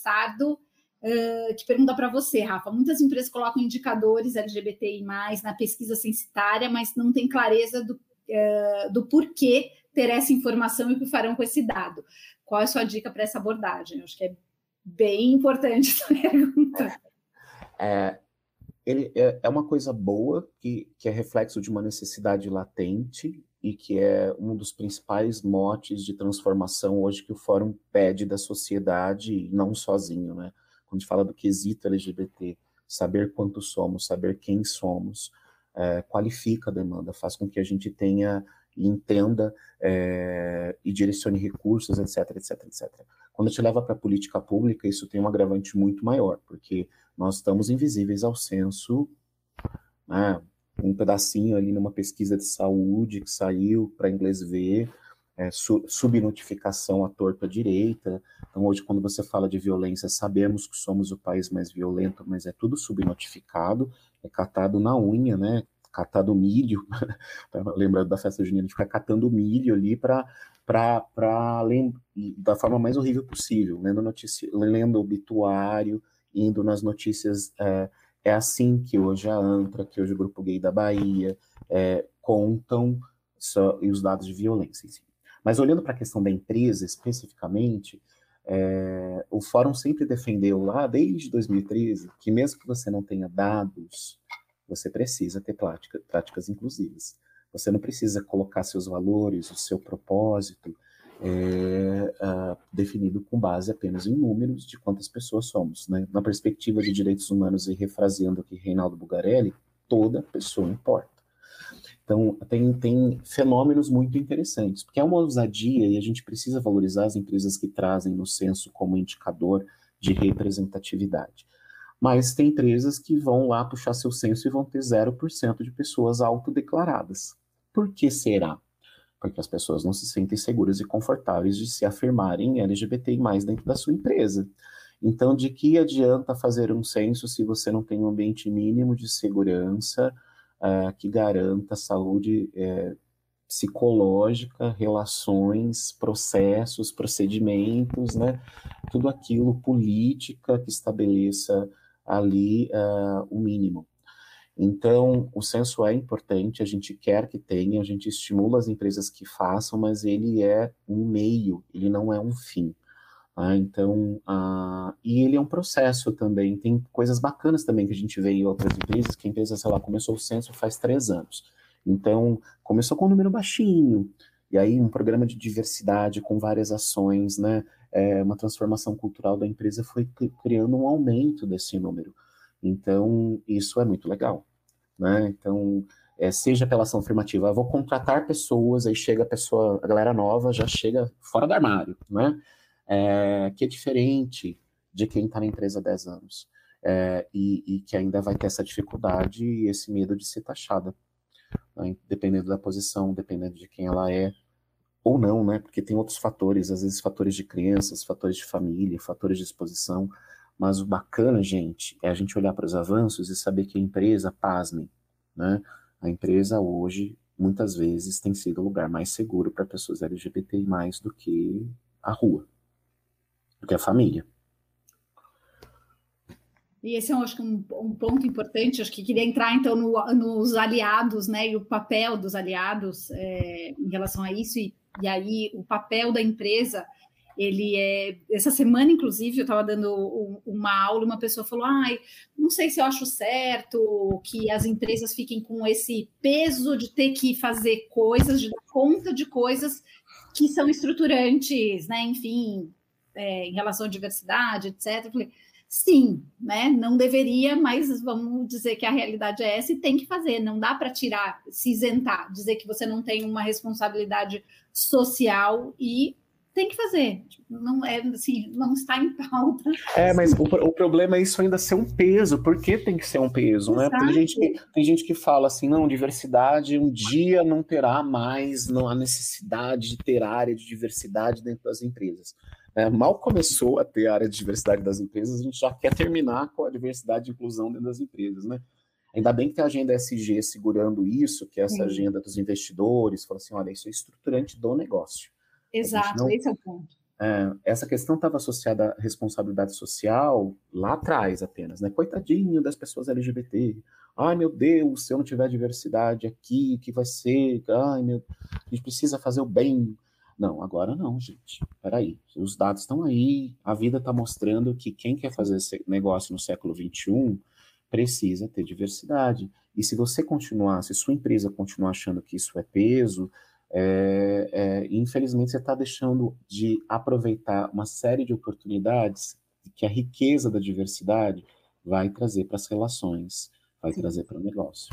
Speaker 2: Uh, que pergunta para você, Rafa. Muitas empresas colocam indicadores LGBTI na pesquisa censitária, mas não tem clareza do, uh, do porquê ter essa informação e o que farão com esse dado. Qual é a sua dica para essa abordagem? Eu acho que é bem importante essa [LAUGHS] pergunta.
Speaker 3: É, ele é, é uma coisa boa que, que é reflexo de uma necessidade latente e que é um dos principais motes de transformação hoje que o Fórum pede da sociedade, não sozinho, né? Quando a gente fala do quesito LGBT, saber quanto somos, saber quem somos, é, qualifica a demanda, faz com que a gente tenha e entenda é, e direcione recursos, etc, etc, etc. Quando a gente leva para a política pública, isso tem um agravante muito maior, porque nós estamos invisíveis ao censo, né, um pedacinho ali numa pesquisa de saúde que saiu para inglês ver, é, su subnotificação à torta direita. Então, hoje, quando você fala de violência, sabemos que somos o país mais violento, mas é tudo subnotificado, é catado na unha, né? Catado milho, [LAUGHS] lembrando da festa junina, fica catando milho ali para para da forma mais horrível possível, lendo notícia, lendo obituário, indo nas notícias. É, é assim que hoje a ANTRA, que hoje o Grupo Gay da Bahia, é, contam só, e os dados de violência. Mas olhando para a questão da empresa especificamente, é, o fórum sempre defendeu lá, desde 2013, que mesmo que você não tenha dados, você precisa ter prática, práticas inclusivas. Você não precisa colocar seus valores, o seu propósito é, uh, definido com base apenas em números de quantas pessoas somos. Né? Na perspectiva de direitos humanos, e refraseando aqui Reinaldo Bugarelli, toda pessoa importa. Então, tem, tem fenômenos muito interessantes, porque é uma ousadia e a gente precisa valorizar as empresas que trazem no censo como indicador de representatividade. Mas tem empresas que vão lá puxar seu censo e vão ter 0% de pessoas autodeclaradas. Por que será? Porque as pessoas não se sentem seguras e confortáveis de se afirmarem LGBTI mais dentro da sua empresa. Então, de que adianta fazer um censo se você não tem um ambiente mínimo de segurança uh, que garanta saúde uh, psicológica, relações, processos, procedimentos, né? Tudo aquilo, política que estabeleça ali uh, o mínimo. Então, o censo é importante, a gente quer que tenha, a gente estimula as empresas que façam, mas ele é um meio, ele não é um fim. Ah, então, ah, e ele é um processo também. Tem coisas bacanas também que a gente vê em outras empresas, que a empresa, sei lá, começou o censo faz três anos. Então, começou com um número baixinho, e aí um programa de diversidade com várias ações, né? É, uma transformação cultural da empresa foi criando um aumento desse número. Então, isso é muito legal, né? Então, é, seja pela ação afirmativa, eu vou contratar pessoas, aí chega a pessoa, a galera nova já chega fora do armário, né? É, que é diferente de quem está na empresa há 10 anos. É, e, e, que ainda vai ter essa dificuldade e esse medo de ser taxada, né? dependendo da posição, dependendo de quem ela é, ou não, né? Porque tem outros fatores, às vezes fatores de crianças, fatores de família, fatores de exposição. Mas o bacana, gente, é a gente olhar para os avanços e saber que a empresa, pasmem, né? A empresa hoje, muitas vezes, tem sido o lugar mais seguro para pessoas LGBTI mais do que a rua do que a família.
Speaker 2: E esse é, acho que, um, um, ponto importante, acho que queria entrar, então, no, nos aliados, né, e o papel dos aliados é, em relação a isso, e, e aí o papel da empresa, ele é... Essa semana, inclusive, eu estava dando uma aula uma pessoa falou, ai, não sei se eu acho certo que as empresas fiquem com esse peso de ter que fazer coisas, de dar conta de coisas que são estruturantes, né, enfim, é, em relação à diversidade, etc. Eu falei, sim, né? Não deveria, mas vamos dizer que a realidade é essa e tem que fazer. Não dá para tirar, se isentar, dizer que você não tem uma responsabilidade social e tem que fazer. Não é assim, não está em pauta.
Speaker 3: É, mas o, o, problema é isso ainda ser um peso. Por que tem que ser um peso, né? Tem gente, que, tem gente que fala assim, não, diversidade um dia não terá mais não a necessidade de ter área de diversidade dentro das empresas. É, mal começou a ter a área de diversidade das empresas, a gente já quer terminar com a diversidade e inclusão dentro das empresas, né? Ainda bem que tem a agenda SG segurando isso, que é essa Sim. agenda dos investidores, fala assim, olha, isso é estruturante do negócio.
Speaker 2: Exato, não, esse é o ponto.
Speaker 3: É, essa questão estava associada à responsabilidade social lá atrás apenas, né? Coitadinho das pessoas LGBT. Ai, meu Deus, se eu não tiver diversidade aqui, o que vai ser? Ai, meu, a gente precisa fazer o bem não, agora não, gente. Peraí, os dados estão aí, a vida está mostrando que quem quer fazer esse negócio no século XXI precisa ter diversidade. E se você continuar, se sua empresa continuar achando que isso é peso, é, é, infelizmente você está deixando de aproveitar uma série de oportunidades que a riqueza da diversidade vai trazer para as relações, vai Sim. trazer para o negócio.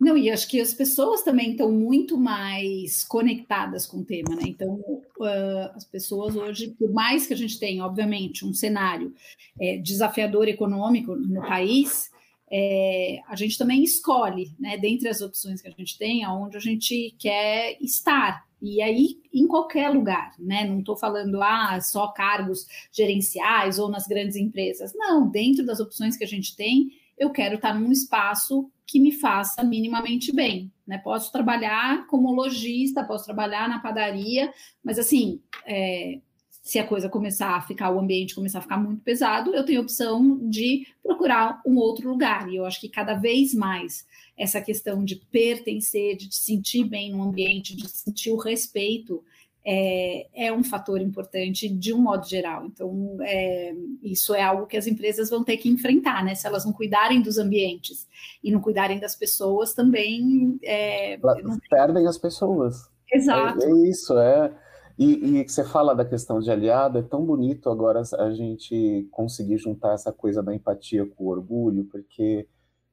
Speaker 2: Não, e acho que as pessoas também estão muito mais conectadas com o tema, né? Então, uh, as pessoas hoje, por mais que a gente tenha, obviamente, um cenário é, desafiador econômico no país, é, a gente também escolhe, né, dentre as opções que a gente tem, aonde a gente quer estar. E aí, em qualquer lugar, né? Não estou falando ah, só cargos gerenciais ou nas grandes empresas. Não, dentro das opções que a gente tem, eu quero estar num espaço que me faça minimamente bem. Né? Posso trabalhar como lojista, posso trabalhar na padaria, mas assim, é, se a coisa começar a ficar, o ambiente começar a ficar muito pesado, eu tenho a opção de procurar um outro lugar. E eu acho que cada vez mais essa questão de pertencer, de se sentir bem no ambiente, de sentir o respeito, é, é, um fator importante de um modo geral. Então, é, isso é algo que as empresas vão ter que enfrentar, né? Se elas não cuidarem dos ambientes e não cuidarem das pessoas, também. É,
Speaker 3: não... Perdem as pessoas.
Speaker 2: Exato.
Speaker 3: É, é isso, é. E, e você fala da questão de aliado, é tão bonito agora a gente conseguir juntar essa coisa da empatia com o orgulho, porque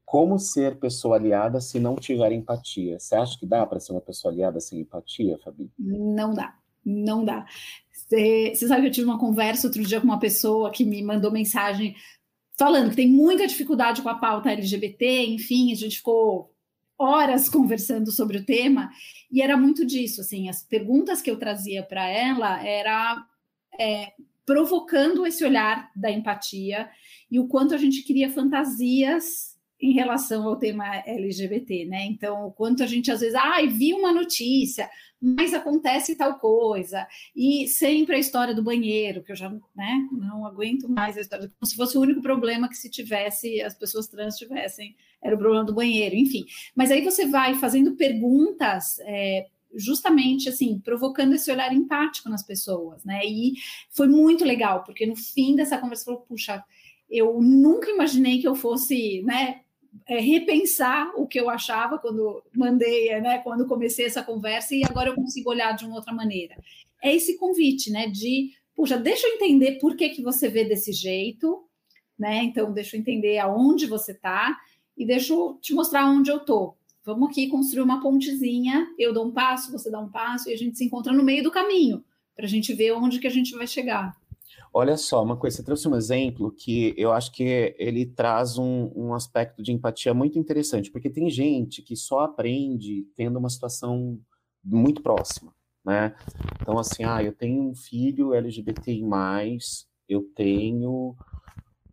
Speaker 3: como ser pessoa aliada se não tiver empatia? Você acha que dá para ser uma pessoa aliada sem empatia, Fabi?
Speaker 2: Não dá não dá. Você, sabe que eu tive uma conversa outro dia com uma pessoa que me mandou mensagem falando que tem muita dificuldade com a pauta LGBT, enfim, a gente ficou horas conversando sobre o tema e era muito disso, assim, as perguntas que eu trazia para ela era é, provocando esse olhar da empatia e o quanto a gente cria fantasias em relação ao tema LGBT, né? Então, o quanto a gente às vezes, ai, ah, vi uma notícia, mas acontece tal coisa, e sempre a história do banheiro, que eu já né, não aguento mais a história, como se fosse o único problema que se tivesse, as pessoas trans tivessem, era o problema do banheiro, enfim. Mas aí você vai fazendo perguntas. É, justamente assim, provocando esse olhar empático nas pessoas, né? E foi muito legal, porque no fim dessa conversa falou, puxa, eu nunca imaginei que eu fosse, né, é, repensar o que eu achava quando mandei, né, quando comecei essa conversa, e agora eu consigo olhar de uma outra maneira. É esse convite, né, de, puxa, deixa eu entender por que, que você vê desse jeito, né, então deixa eu entender aonde você está, e deixa eu te mostrar onde eu tô. Vamos aqui construir uma pontezinha, eu dou um passo, você dá um passo, e a gente se encontra no meio do caminho, para a gente ver onde que a gente vai chegar.
Speaker 3: Olha só, uma coisa, você trouxe um exemplo que eu acho que ele traz um, um aspecto de empatia muito interessante, porque tem gente que só aprende tendo uma situação muito próxima, né? Então, assim, ah, eu tenho um filho LGBTI+, eu tenho,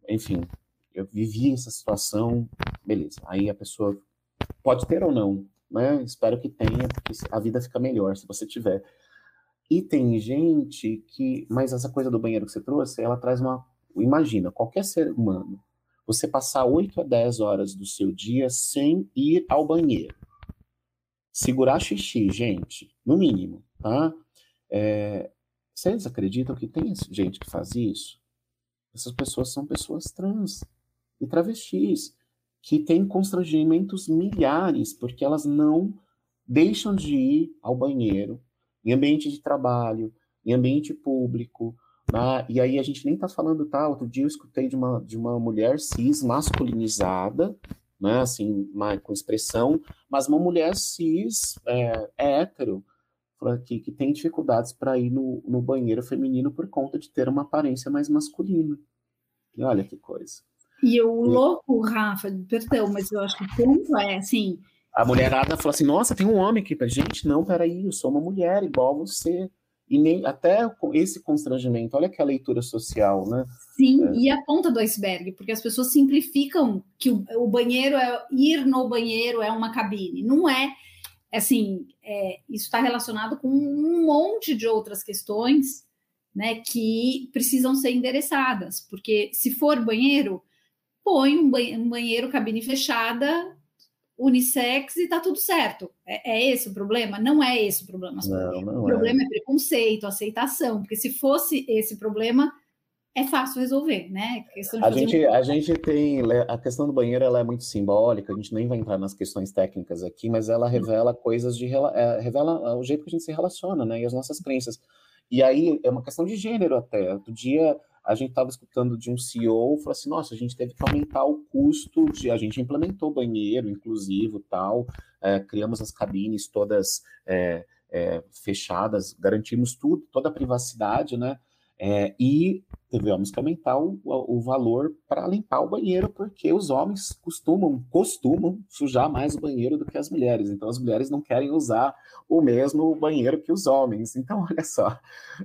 Speaker 3: enfim, eu vivi essa situação, beleza. Aí a pessoa pode ter ou não, né? Espero que tenha, porque a vida fica melhor se você tiver. E tem gente que. Mas essa coisa do banheiro que você trouxe, ela traz uma. Imagina, qualquer ser humano, você passar 8 a 10 horas do seu dia sem ir ao banheiro. Segurar xixi, gente, no mínimo, tá? É, vocês acreditam que tem gente que faz isso? Essas pessoas são pessoas trans e travestis que têm constrangimentos milhares porque elas não deixam de ir ao banheiro em ambiente de trabalho, em ambiente público. Né? E aí a gente nem está falando, tá? Outro dia eu escutei de uma, de uma mulher cis masculinizada, né? Assim, uma, com expressão, mas uma mulher cis é, é hétero, que, que tem dificuldades para ir no, no banheiro feminino por conta de ter uma aparência mais masculina. E olha que coisa.
Speaker 2: E o louco, Rafa, perdão, mas eu acho que o ponto é assim
Speaker 3: a mulherada falou assim: nossa, tem um homem aqui. Gente, não, peraí, eu sou uma mulher igual você. E nem até esse constrangimento, olha que a leitura social, né?
Speaker 2: Sim, é. e a ponta do iceberg, porque as pessoas simplificam que o, o banheiro é ir no banheiro é uma cabine. Não é assim, é, isso está relacionado com um monte de outras questões né, que precisam ser endereçadas, porque se for banheiro, põe um banheiro cabine fechada unissex e tá tudo certo. É, é, esse o problema? Não é esse o problema. Não, não o problema é. é preconceito, aceitação, porque se fosse esse problema, é fácil resolver, né?
Speaker 3: A, a gente, um... a gente tem a questão do banheiro, ela é muito simbólica. A gente nem vai entrar nas questões técnicas aqui, mas ela revela coisas de é, revela o jeito que a gente se relaciona, né? E as nossas crenças. E aí é uma questão de gênero até. Outro dia a gente estava escutando de um CEO, falou assim, nossa, a gente teve que aumentar o custo de, a gente implementou banheiro inclusivo tal, é, criamos as cabines todas é, é, fechadas, garantimos tudo, toda a privacidade, né? É, e tivemos que aumentar o, o valor para limpar o banheiro, porque os homens costumam, costumam sujar mais o banheiro do que as mulheres. Então, as mulheres não querem usar o mesmo banheiro que os homens. Então, [LAUGHS] olha só,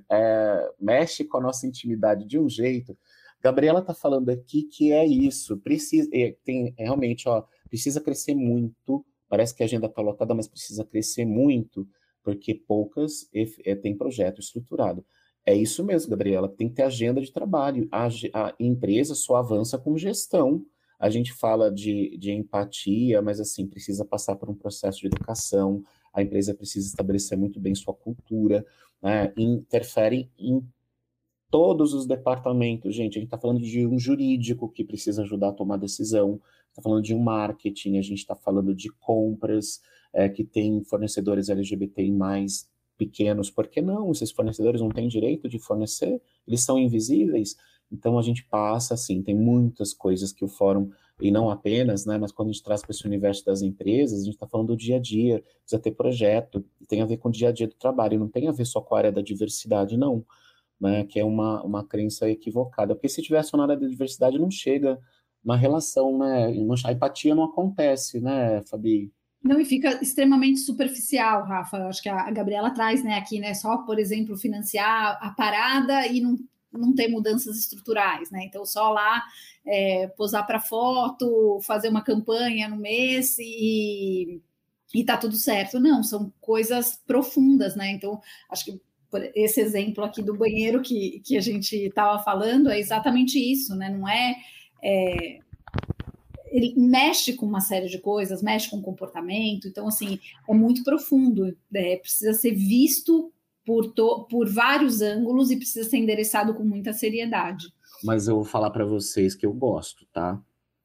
Speaker 3: é, mexe com a nossa intimidade de um jeito. Gabriela está falando aqui que é isso, precisa, é, tem realmente, ó, precisa crescer muito. Parece que a agenda está lotada, mas precisa crescer muito, porque poucas é, projeto estruturado. É isso mesmo, Gabriela, tem que ter agenda de trabalho. A, a empresa só avança com gestão. A gente fala de, de empatia, mas assim, precisa passar por um processo de educação, a empresa precisa estabelecer muito bem sua cultura, né? interfere em todos os departamentos, gente. A gente está falando de um jurídico que precisa ajudar a tomar decisão, está falando de um marketing, a gente está falando de compras, é, que tem fornecedores LGBTI mais pequenos, por que não? Esses fornecedores não têm direito de fornecer, eles são invisíveis. Então a gente passa assim, tem muitas coisas que o fórum, e não apenas, né, mas quando a gente traz para esse universo das empresas, a gente está falando do dia a dia, precisa ter projeto, tem a ver com o dia a dia do trabalho, não tem a ver só com a área da diversidade, não, né, que é uma, uma crença equivocada, porque se tivesse na área da diversidade, não chega uma relação, né, a empatia não acontece, né, Fabi?
Speaker 2: Não, e fica extremamente superficial, Rafa. Eu acho que a Gabriela traz né, aqui, né? Só, por exemplo, financiar a parada e não, não ter mudanças estruturais, né? Então, só lá é, posar para foto, fazer uma campanha no mês e, e tá tudo certo. Não, são coisas profundas, né? Então, acho que esse exemplo aqui do banheiro que, que a gente estava falando é exatamente isso, né? Não é, é ele mexe com uma série de coisas, mexe com o comportamento, então, assim, é muito profundo, né? precisa ser visto por, to, por vários ângulos e precisa ser endereçado com muita seriedade.
Speaker 3: Mas eu vou falar para vocês que eu gosto, tá?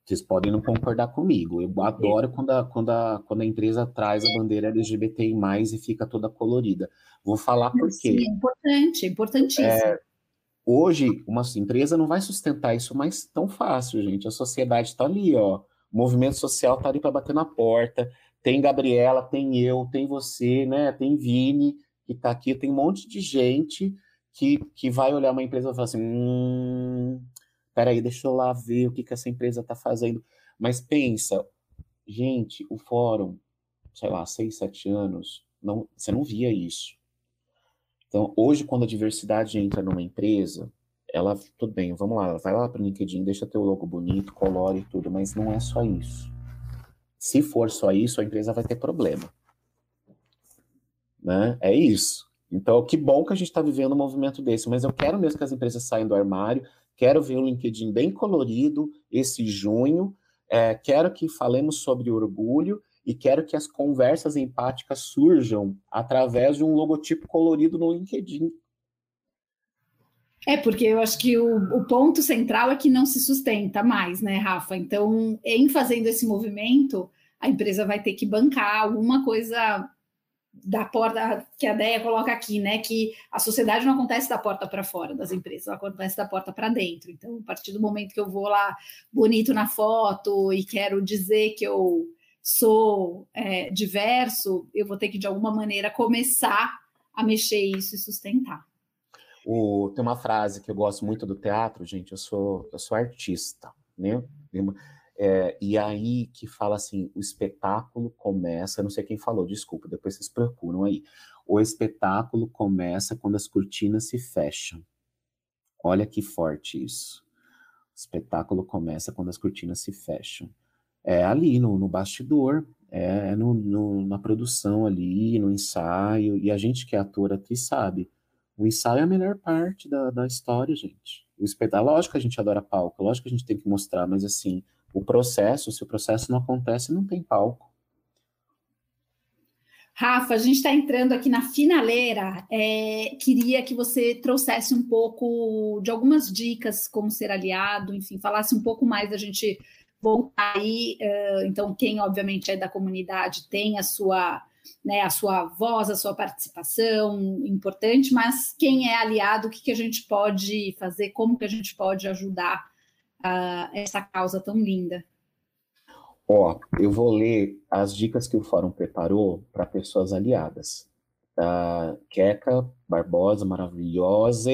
Speaker 3: Vocês podem não concordar comigo. Eu adoro quando a, quando a, quando a empresa traz a bandeira LGBTI+, e fica toda colorida. Vou falar por quê.
Speaker 2: Sim, é importante, é importantíssimo. É,
Speaker 3: Hoje, uma empresa não vai sustentar isso mais tão fácil, gente. A sociedade está ali, ó. O movimento social está ali para bater na porta. Tem Gabriela, tem eu, tem você, né? Tem Vini, que está aqui. Tem um monte de gente que, que vai olhar uma empresa e falar assim: hum, peraí, deixa eu lá ver o que, que essa empresa está fazendo. Mas pensa, gente, o fórum, sei lá, seis, sete anos, não, você não via isso. Então, hoje, quando a diversidade entra numa empresa, ela, tudo bem, vamos lá, vai lá para o LinkedIn, deixa teu logo bonito, colore tudo, mas não é só isso. Se for só isso, a empresa vai ter problema. Né? É isso. Então, que bom que a gente está vivendo um movimento desse, mas eu quero mesmo que as empresas saiam do armário, quero ver o LinkedIn bem colorido esse junho, é, quero que falemos sobre orgulho e quero que as conversas empáticas surjam através de um logotipo colorido no LinkedIn.
Speaker 2: É, porque eu acho que o, o, ponto central é que não se sustenta mais, né, Rafa? Então, em fazendo esse movimento, a empresa vai ter que bancar alguma coisa da porta que a ideia coloca aqui, né? Que a sociedade não acontece da porta para fora das empresas, ela acontece da porta para dentro. Então, a partir do momento que eu vou lá bonito na foto e quero dizer que eu sou é, diverso, eu vou ter que, de alguma maneira, começar a mexer isso e sustentar.
Speaker 3: O, tem uma frase que eu gosto muito do teatro, gente, eu sou, eu sou artista, né? É, e aí que fala assim, o espetáculo começa, não sei quem falou, desculpa, depois vocês procuram aí. O espetáculo começa quando as cortinas se fecham. Olha que forte isso. O espetáculo começa quando as cortinas se fecham é ali no, no bastidor, é no, no, na produção ali, no ensaio, e a gente que é ator aqui sabe, o ensaio é a melhor parte da, da história, gente. O espetáculo, lógico que a gente adora palco, lógico que a gente tem que mostrar, mas assim, o processo, se o processo não acontece, não tem palco.
Speaker 2: Rafa, a gente está entrando aqui na finaleira. É, queria que você trouxesse um pouco de algumas dicas como ser aliado, enfim, falasse um pouco mais da gente voltar aí. Uh, então, quem obviamente é da comunidade tem a sua, né, a sua voz, a sua participação importante, mas quem é aliado, o que, que a gente pode fazer, como que a gente pode ajudar uh, essa causa tão linda?
Speaker 3: Ó, eu vou ler as dicas que o Fórum preparou para pessoas aliadas. A Queca Barbosa, maravilhosa,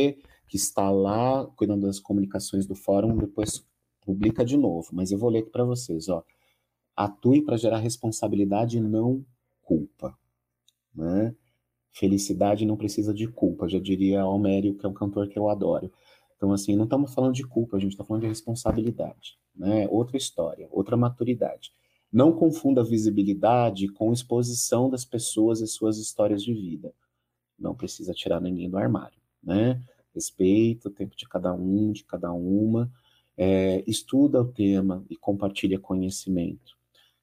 Speaker 3: que está lá cuidando das comunicações do Fórum, depois publica de novo, mas eu vou ler aqui para vocês, ó. Atue para gerar responsabilidade e não culpa, né? Felicidade não precisa de culpa, já diria Almério, que é um cantor que eu adoro. Então, assim, não estamos falando de culpa, a gente está falando de responsabilidade, né? Outra história, outra maturidade. Não confunda visibilidade com exposição das pessoas e suas histórias de vida. Não precisa tirar ninguém do armário, né? Respeita o tempo de cada um, de cada uma, é, estuda o tema e compartilha conhecimento.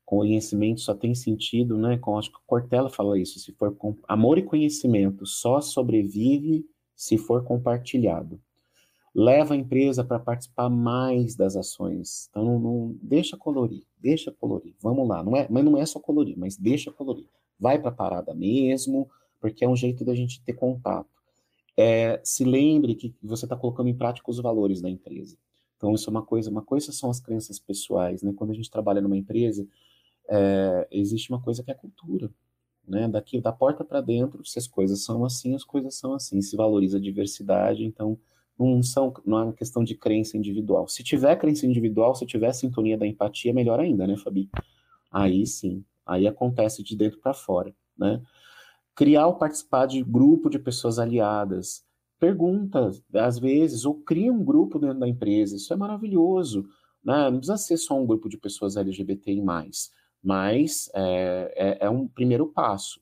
Speaker 3: Conhecimento só tem sentido, né? Com, acho que o Cortella fala isso. Se for com, amor e conhecimento só sobrevive se for compartilhado. Leva a empresa para participar mais das ações. Então, não, não, deixa colorir, deixa colorir. Vamos lá, não é, mas não é só colorir, mas deixa colorir. Vai para a parada mesmo, porque é um jeito da gente ter contato. É, se lembre que você está colocando em prática os valores da empresa. Então, isso é uma coisa. Uma coisa são as crenças pessoais, né? Quando a gente trabalha numa empresa, é, existe uma coisa que é a cultura, né? Daqui, da porta para dentro, se as coisas são assim, as coisas são assim. Se valoriza a diversidade, então não, são, não é uma questão de crença individual. Se tiver crença individual, se tiver sintonia da empatia, melhor ainda, né, Fabi? Aí sim, Aí acontece de dentro para fora, né? Criar ou participar de grupo de pessoas aliadas, pergunta, às vezes, ou cria um grupo dentro da empresa, isso é maravilhoso, né? Não precisa ser só um grupo de pessoas LGBTI+, mas é, é, é um primeiro passo.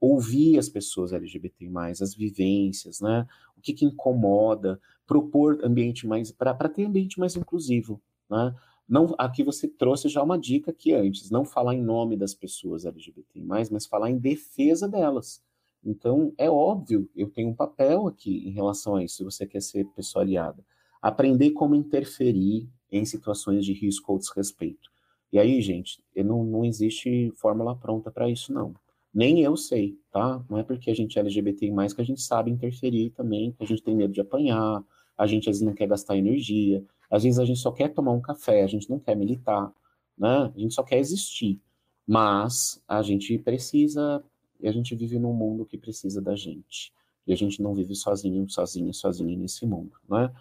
Speaker 3: Ouvir as pessoas LGBTI+, as vivências, né? O que, que incomoda, propor ambiente mais, para ter ambiente mais inclusivo, né? Não, aqui você trouxe já uma dica aqui antes, não falar em nome das pessoas LGBTI+, mas falar em defesa delas. Então, é óbvio, eu tenho um papel aqui em relação a isso, se você quer ser pessoa aliada. Aprender como interferir em situações de risco ou desrespeito. E aí, gente, não, não existe fórmula pronta para isso, não. Nem eu sei, tá? Não é porque a gente é LGBTI+, que a gente sabe interferir também, que a gente tem medo de apanhar, a gente às vezes não quer gastar energia, às vezes a gente só quer tomar um café, a gente não quer militar, né? A gente só quer existir. Mas a gente precisa, e a gente vive num mundo que precisa da gente. E a gente não vive sozinho, sozinho, sozinho nesse mundo, né?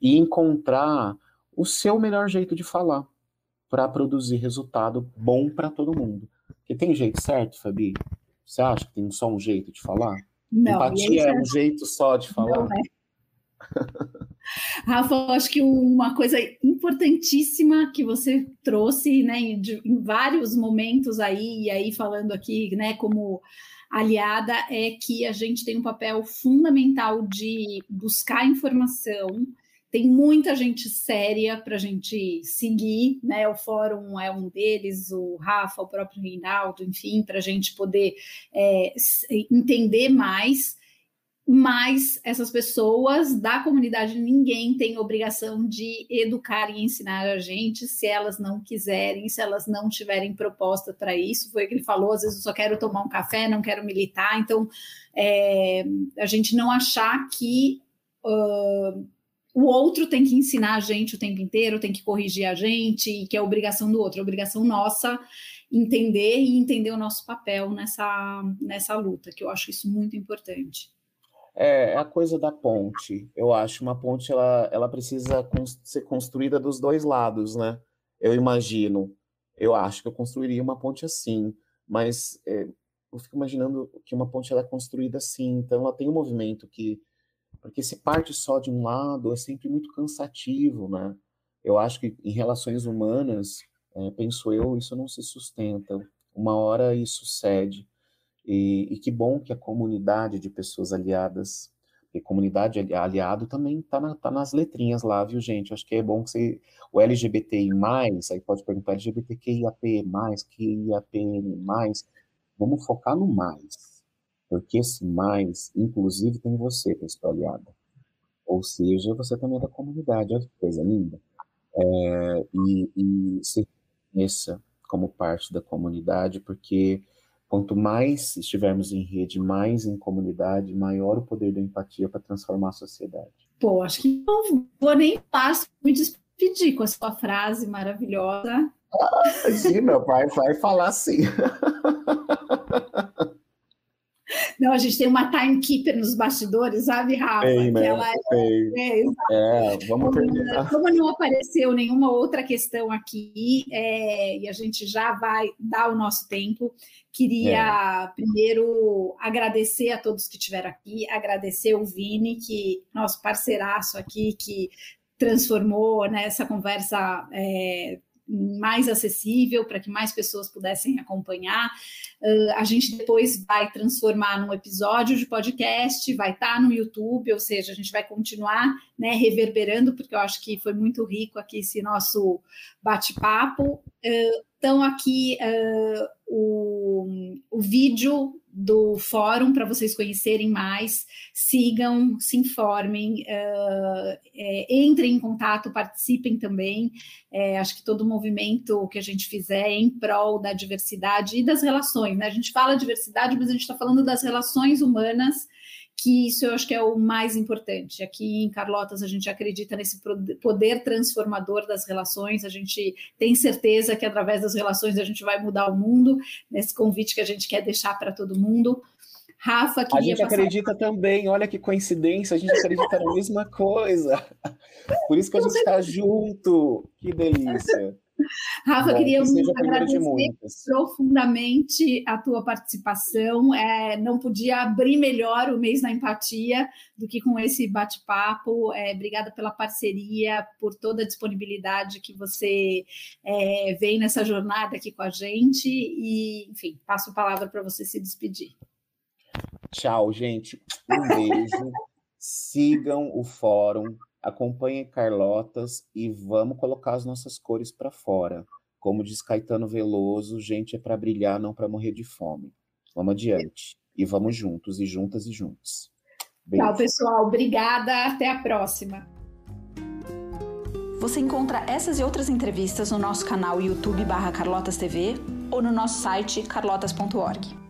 Speaker 3: E encontrar o seu melhor jeito de falar para produzir resultado bom para todo mundo. Porque tem jeito certo, Fabi? Você acha que tem só um jeito de falar?
Speaker 2: Não,
Speaker 3: Empatia é um jeito só de falar? Não, é.
Speaker 2: Rafa, acho que uma coisa importantíssima que você trouxe, né, em, em, vários momentos aí, e aí falando aqui, né, como aliada, é que a gente tem um papel fundamental de buscar informação. Tem muita gente séria para a gente seguir, né? O fórum é um deles, o Rafa, o próprio Reinaldo, enfim, para a gente poder é, entender mais mas essas pessoas da comunidade, ninguém tem obrigação de educar e ensinar a gente se elas não quiserem, se elas não tiverem proposta para isso. Foi o que ele falou: às vezes eu só quero tomar um café, não quero militar. Então, é, a gente não achar que. Uh, o outro tem que ensinar a gente o tempo inteiro, tem que corrigir a gente, e que é obrigação do outro, é obrigação nossa entender e entender o nosso papel nessa, nessa luta, que eu acho isso muito importante.
Speaker 3: É, é a coisa da ponte. Eu acho uma ponte ela, ela precisa ser construída dos dois lados, né? Eu imagino. Eu acho que eu construiria uma ponte assim, mas é, eu fico imaginando que uma ponte ela é construída assim, então ela tem um movimento que porque se parte só de um lado é sempre muito cansativo, né? Eu acho que em relações humanas, é, penso eu, isso não se sustenta. Uma hora isso cede. E, e, que bom que a comunidade de pessoas aliadas, e comunidade aliado também está na, tá nas letrinhas lá, viu, gente? Acho que é bom que você, o LGBTI+, aí pode perguntar LGBTQIAP+, QIAPN+, vamos focar no mais, porque esse mais, inclusive, tem você, pessoa aliada. Ou seja, você também é da comunidade, olha que coisa linda. É, e, e se reconheça como parte da comunidade, porque Quanto mais estivermos em rede, mais em comunidade, maior o poder da empatia para transformar a sociedade.
Speaker 2: Pô, acho que não vou nem passo me despedir com a sua frase maravilhosa.
Speaker 3: Ah, imagina, vai, vai falar sim. [LAUGHS]
Speaker 2: Não, a gente tem uma timekeeper nos bastidores, sabe, Rafa?
Speaker 3: Tem,
Speaker 2: né?
Speaker 3: ela tem. É, é, vamos terminar.
Speaker 2: Como não apareceu nenhuma outra questão aqui, é, e a gente já vai dar o nosso tempo, queria é. primeiro agradecer a todos que estiveram aqui, agradecer o Vini, que nosso parceiraço aqui, que transformou nessa né, conversa é, mais acessível para que mais pessoas pudessem acompanhar. Uh, a gente depois vai transformar num episódio de podcast, vai estar tá no YouTube, ou seja, a gente vai continuar né, reverberando, porque eu acho que foi muito rico aqui esse nosso bate-papo. Uh, então, aqui uh, o, o vídeo do fórum para vocês conhecerem mais, sigam, se informem, uh, é, entrem em contato, participem também. É, acho que todo movimento que a gente fizer em prol da diversidade e das relações, né? A gente fala diversidade, mas a gente está falando das relações humanas que isso eu acho que é o mais importante. Aqui em Carlotas a gente acredita nesse poder transformador das relações, a gente tem certeza que através das relações a gente vai mudar o mundo, nesse convite que a gente quer deixar para todo mundo. Rafa queria
Speaker 3: A gente passar... acredita também, olha que coincidência, a gente acredita na mesma coisa. Por isso que a gente está junto. Que delícia.
Speaker 2: Rafa, Bom, queria que agradecer profundamente a tua participação. É, não podia abrir melhor o mês da empatia do que com esse bate-papo. É, obrigada pela parceria, por toda a disponibilidade que você é, vem nessa jornada aqui com a gente. E, enfim, passo a palavra para você se despedir.
Speaker 3: Tchau, gente. Um beijo. [LAUGHS] Sigam o fórum acompanhe Carlotas e vamos colocar as nossas cores para fora. Como diz Caetano Veloso, gente é para brilhar, não para morrer de fome. Vamos adiante. E vamos juntos, e juntas e juntos.
Speaker 2: Beijo. Tchau, pessoal. Obrigada. Até a próxima.
Speaker 1: Você encontra essas e outras entrevistas no nosso canal YouTube barra Carlotas TV ou no nosso site carlotas.org.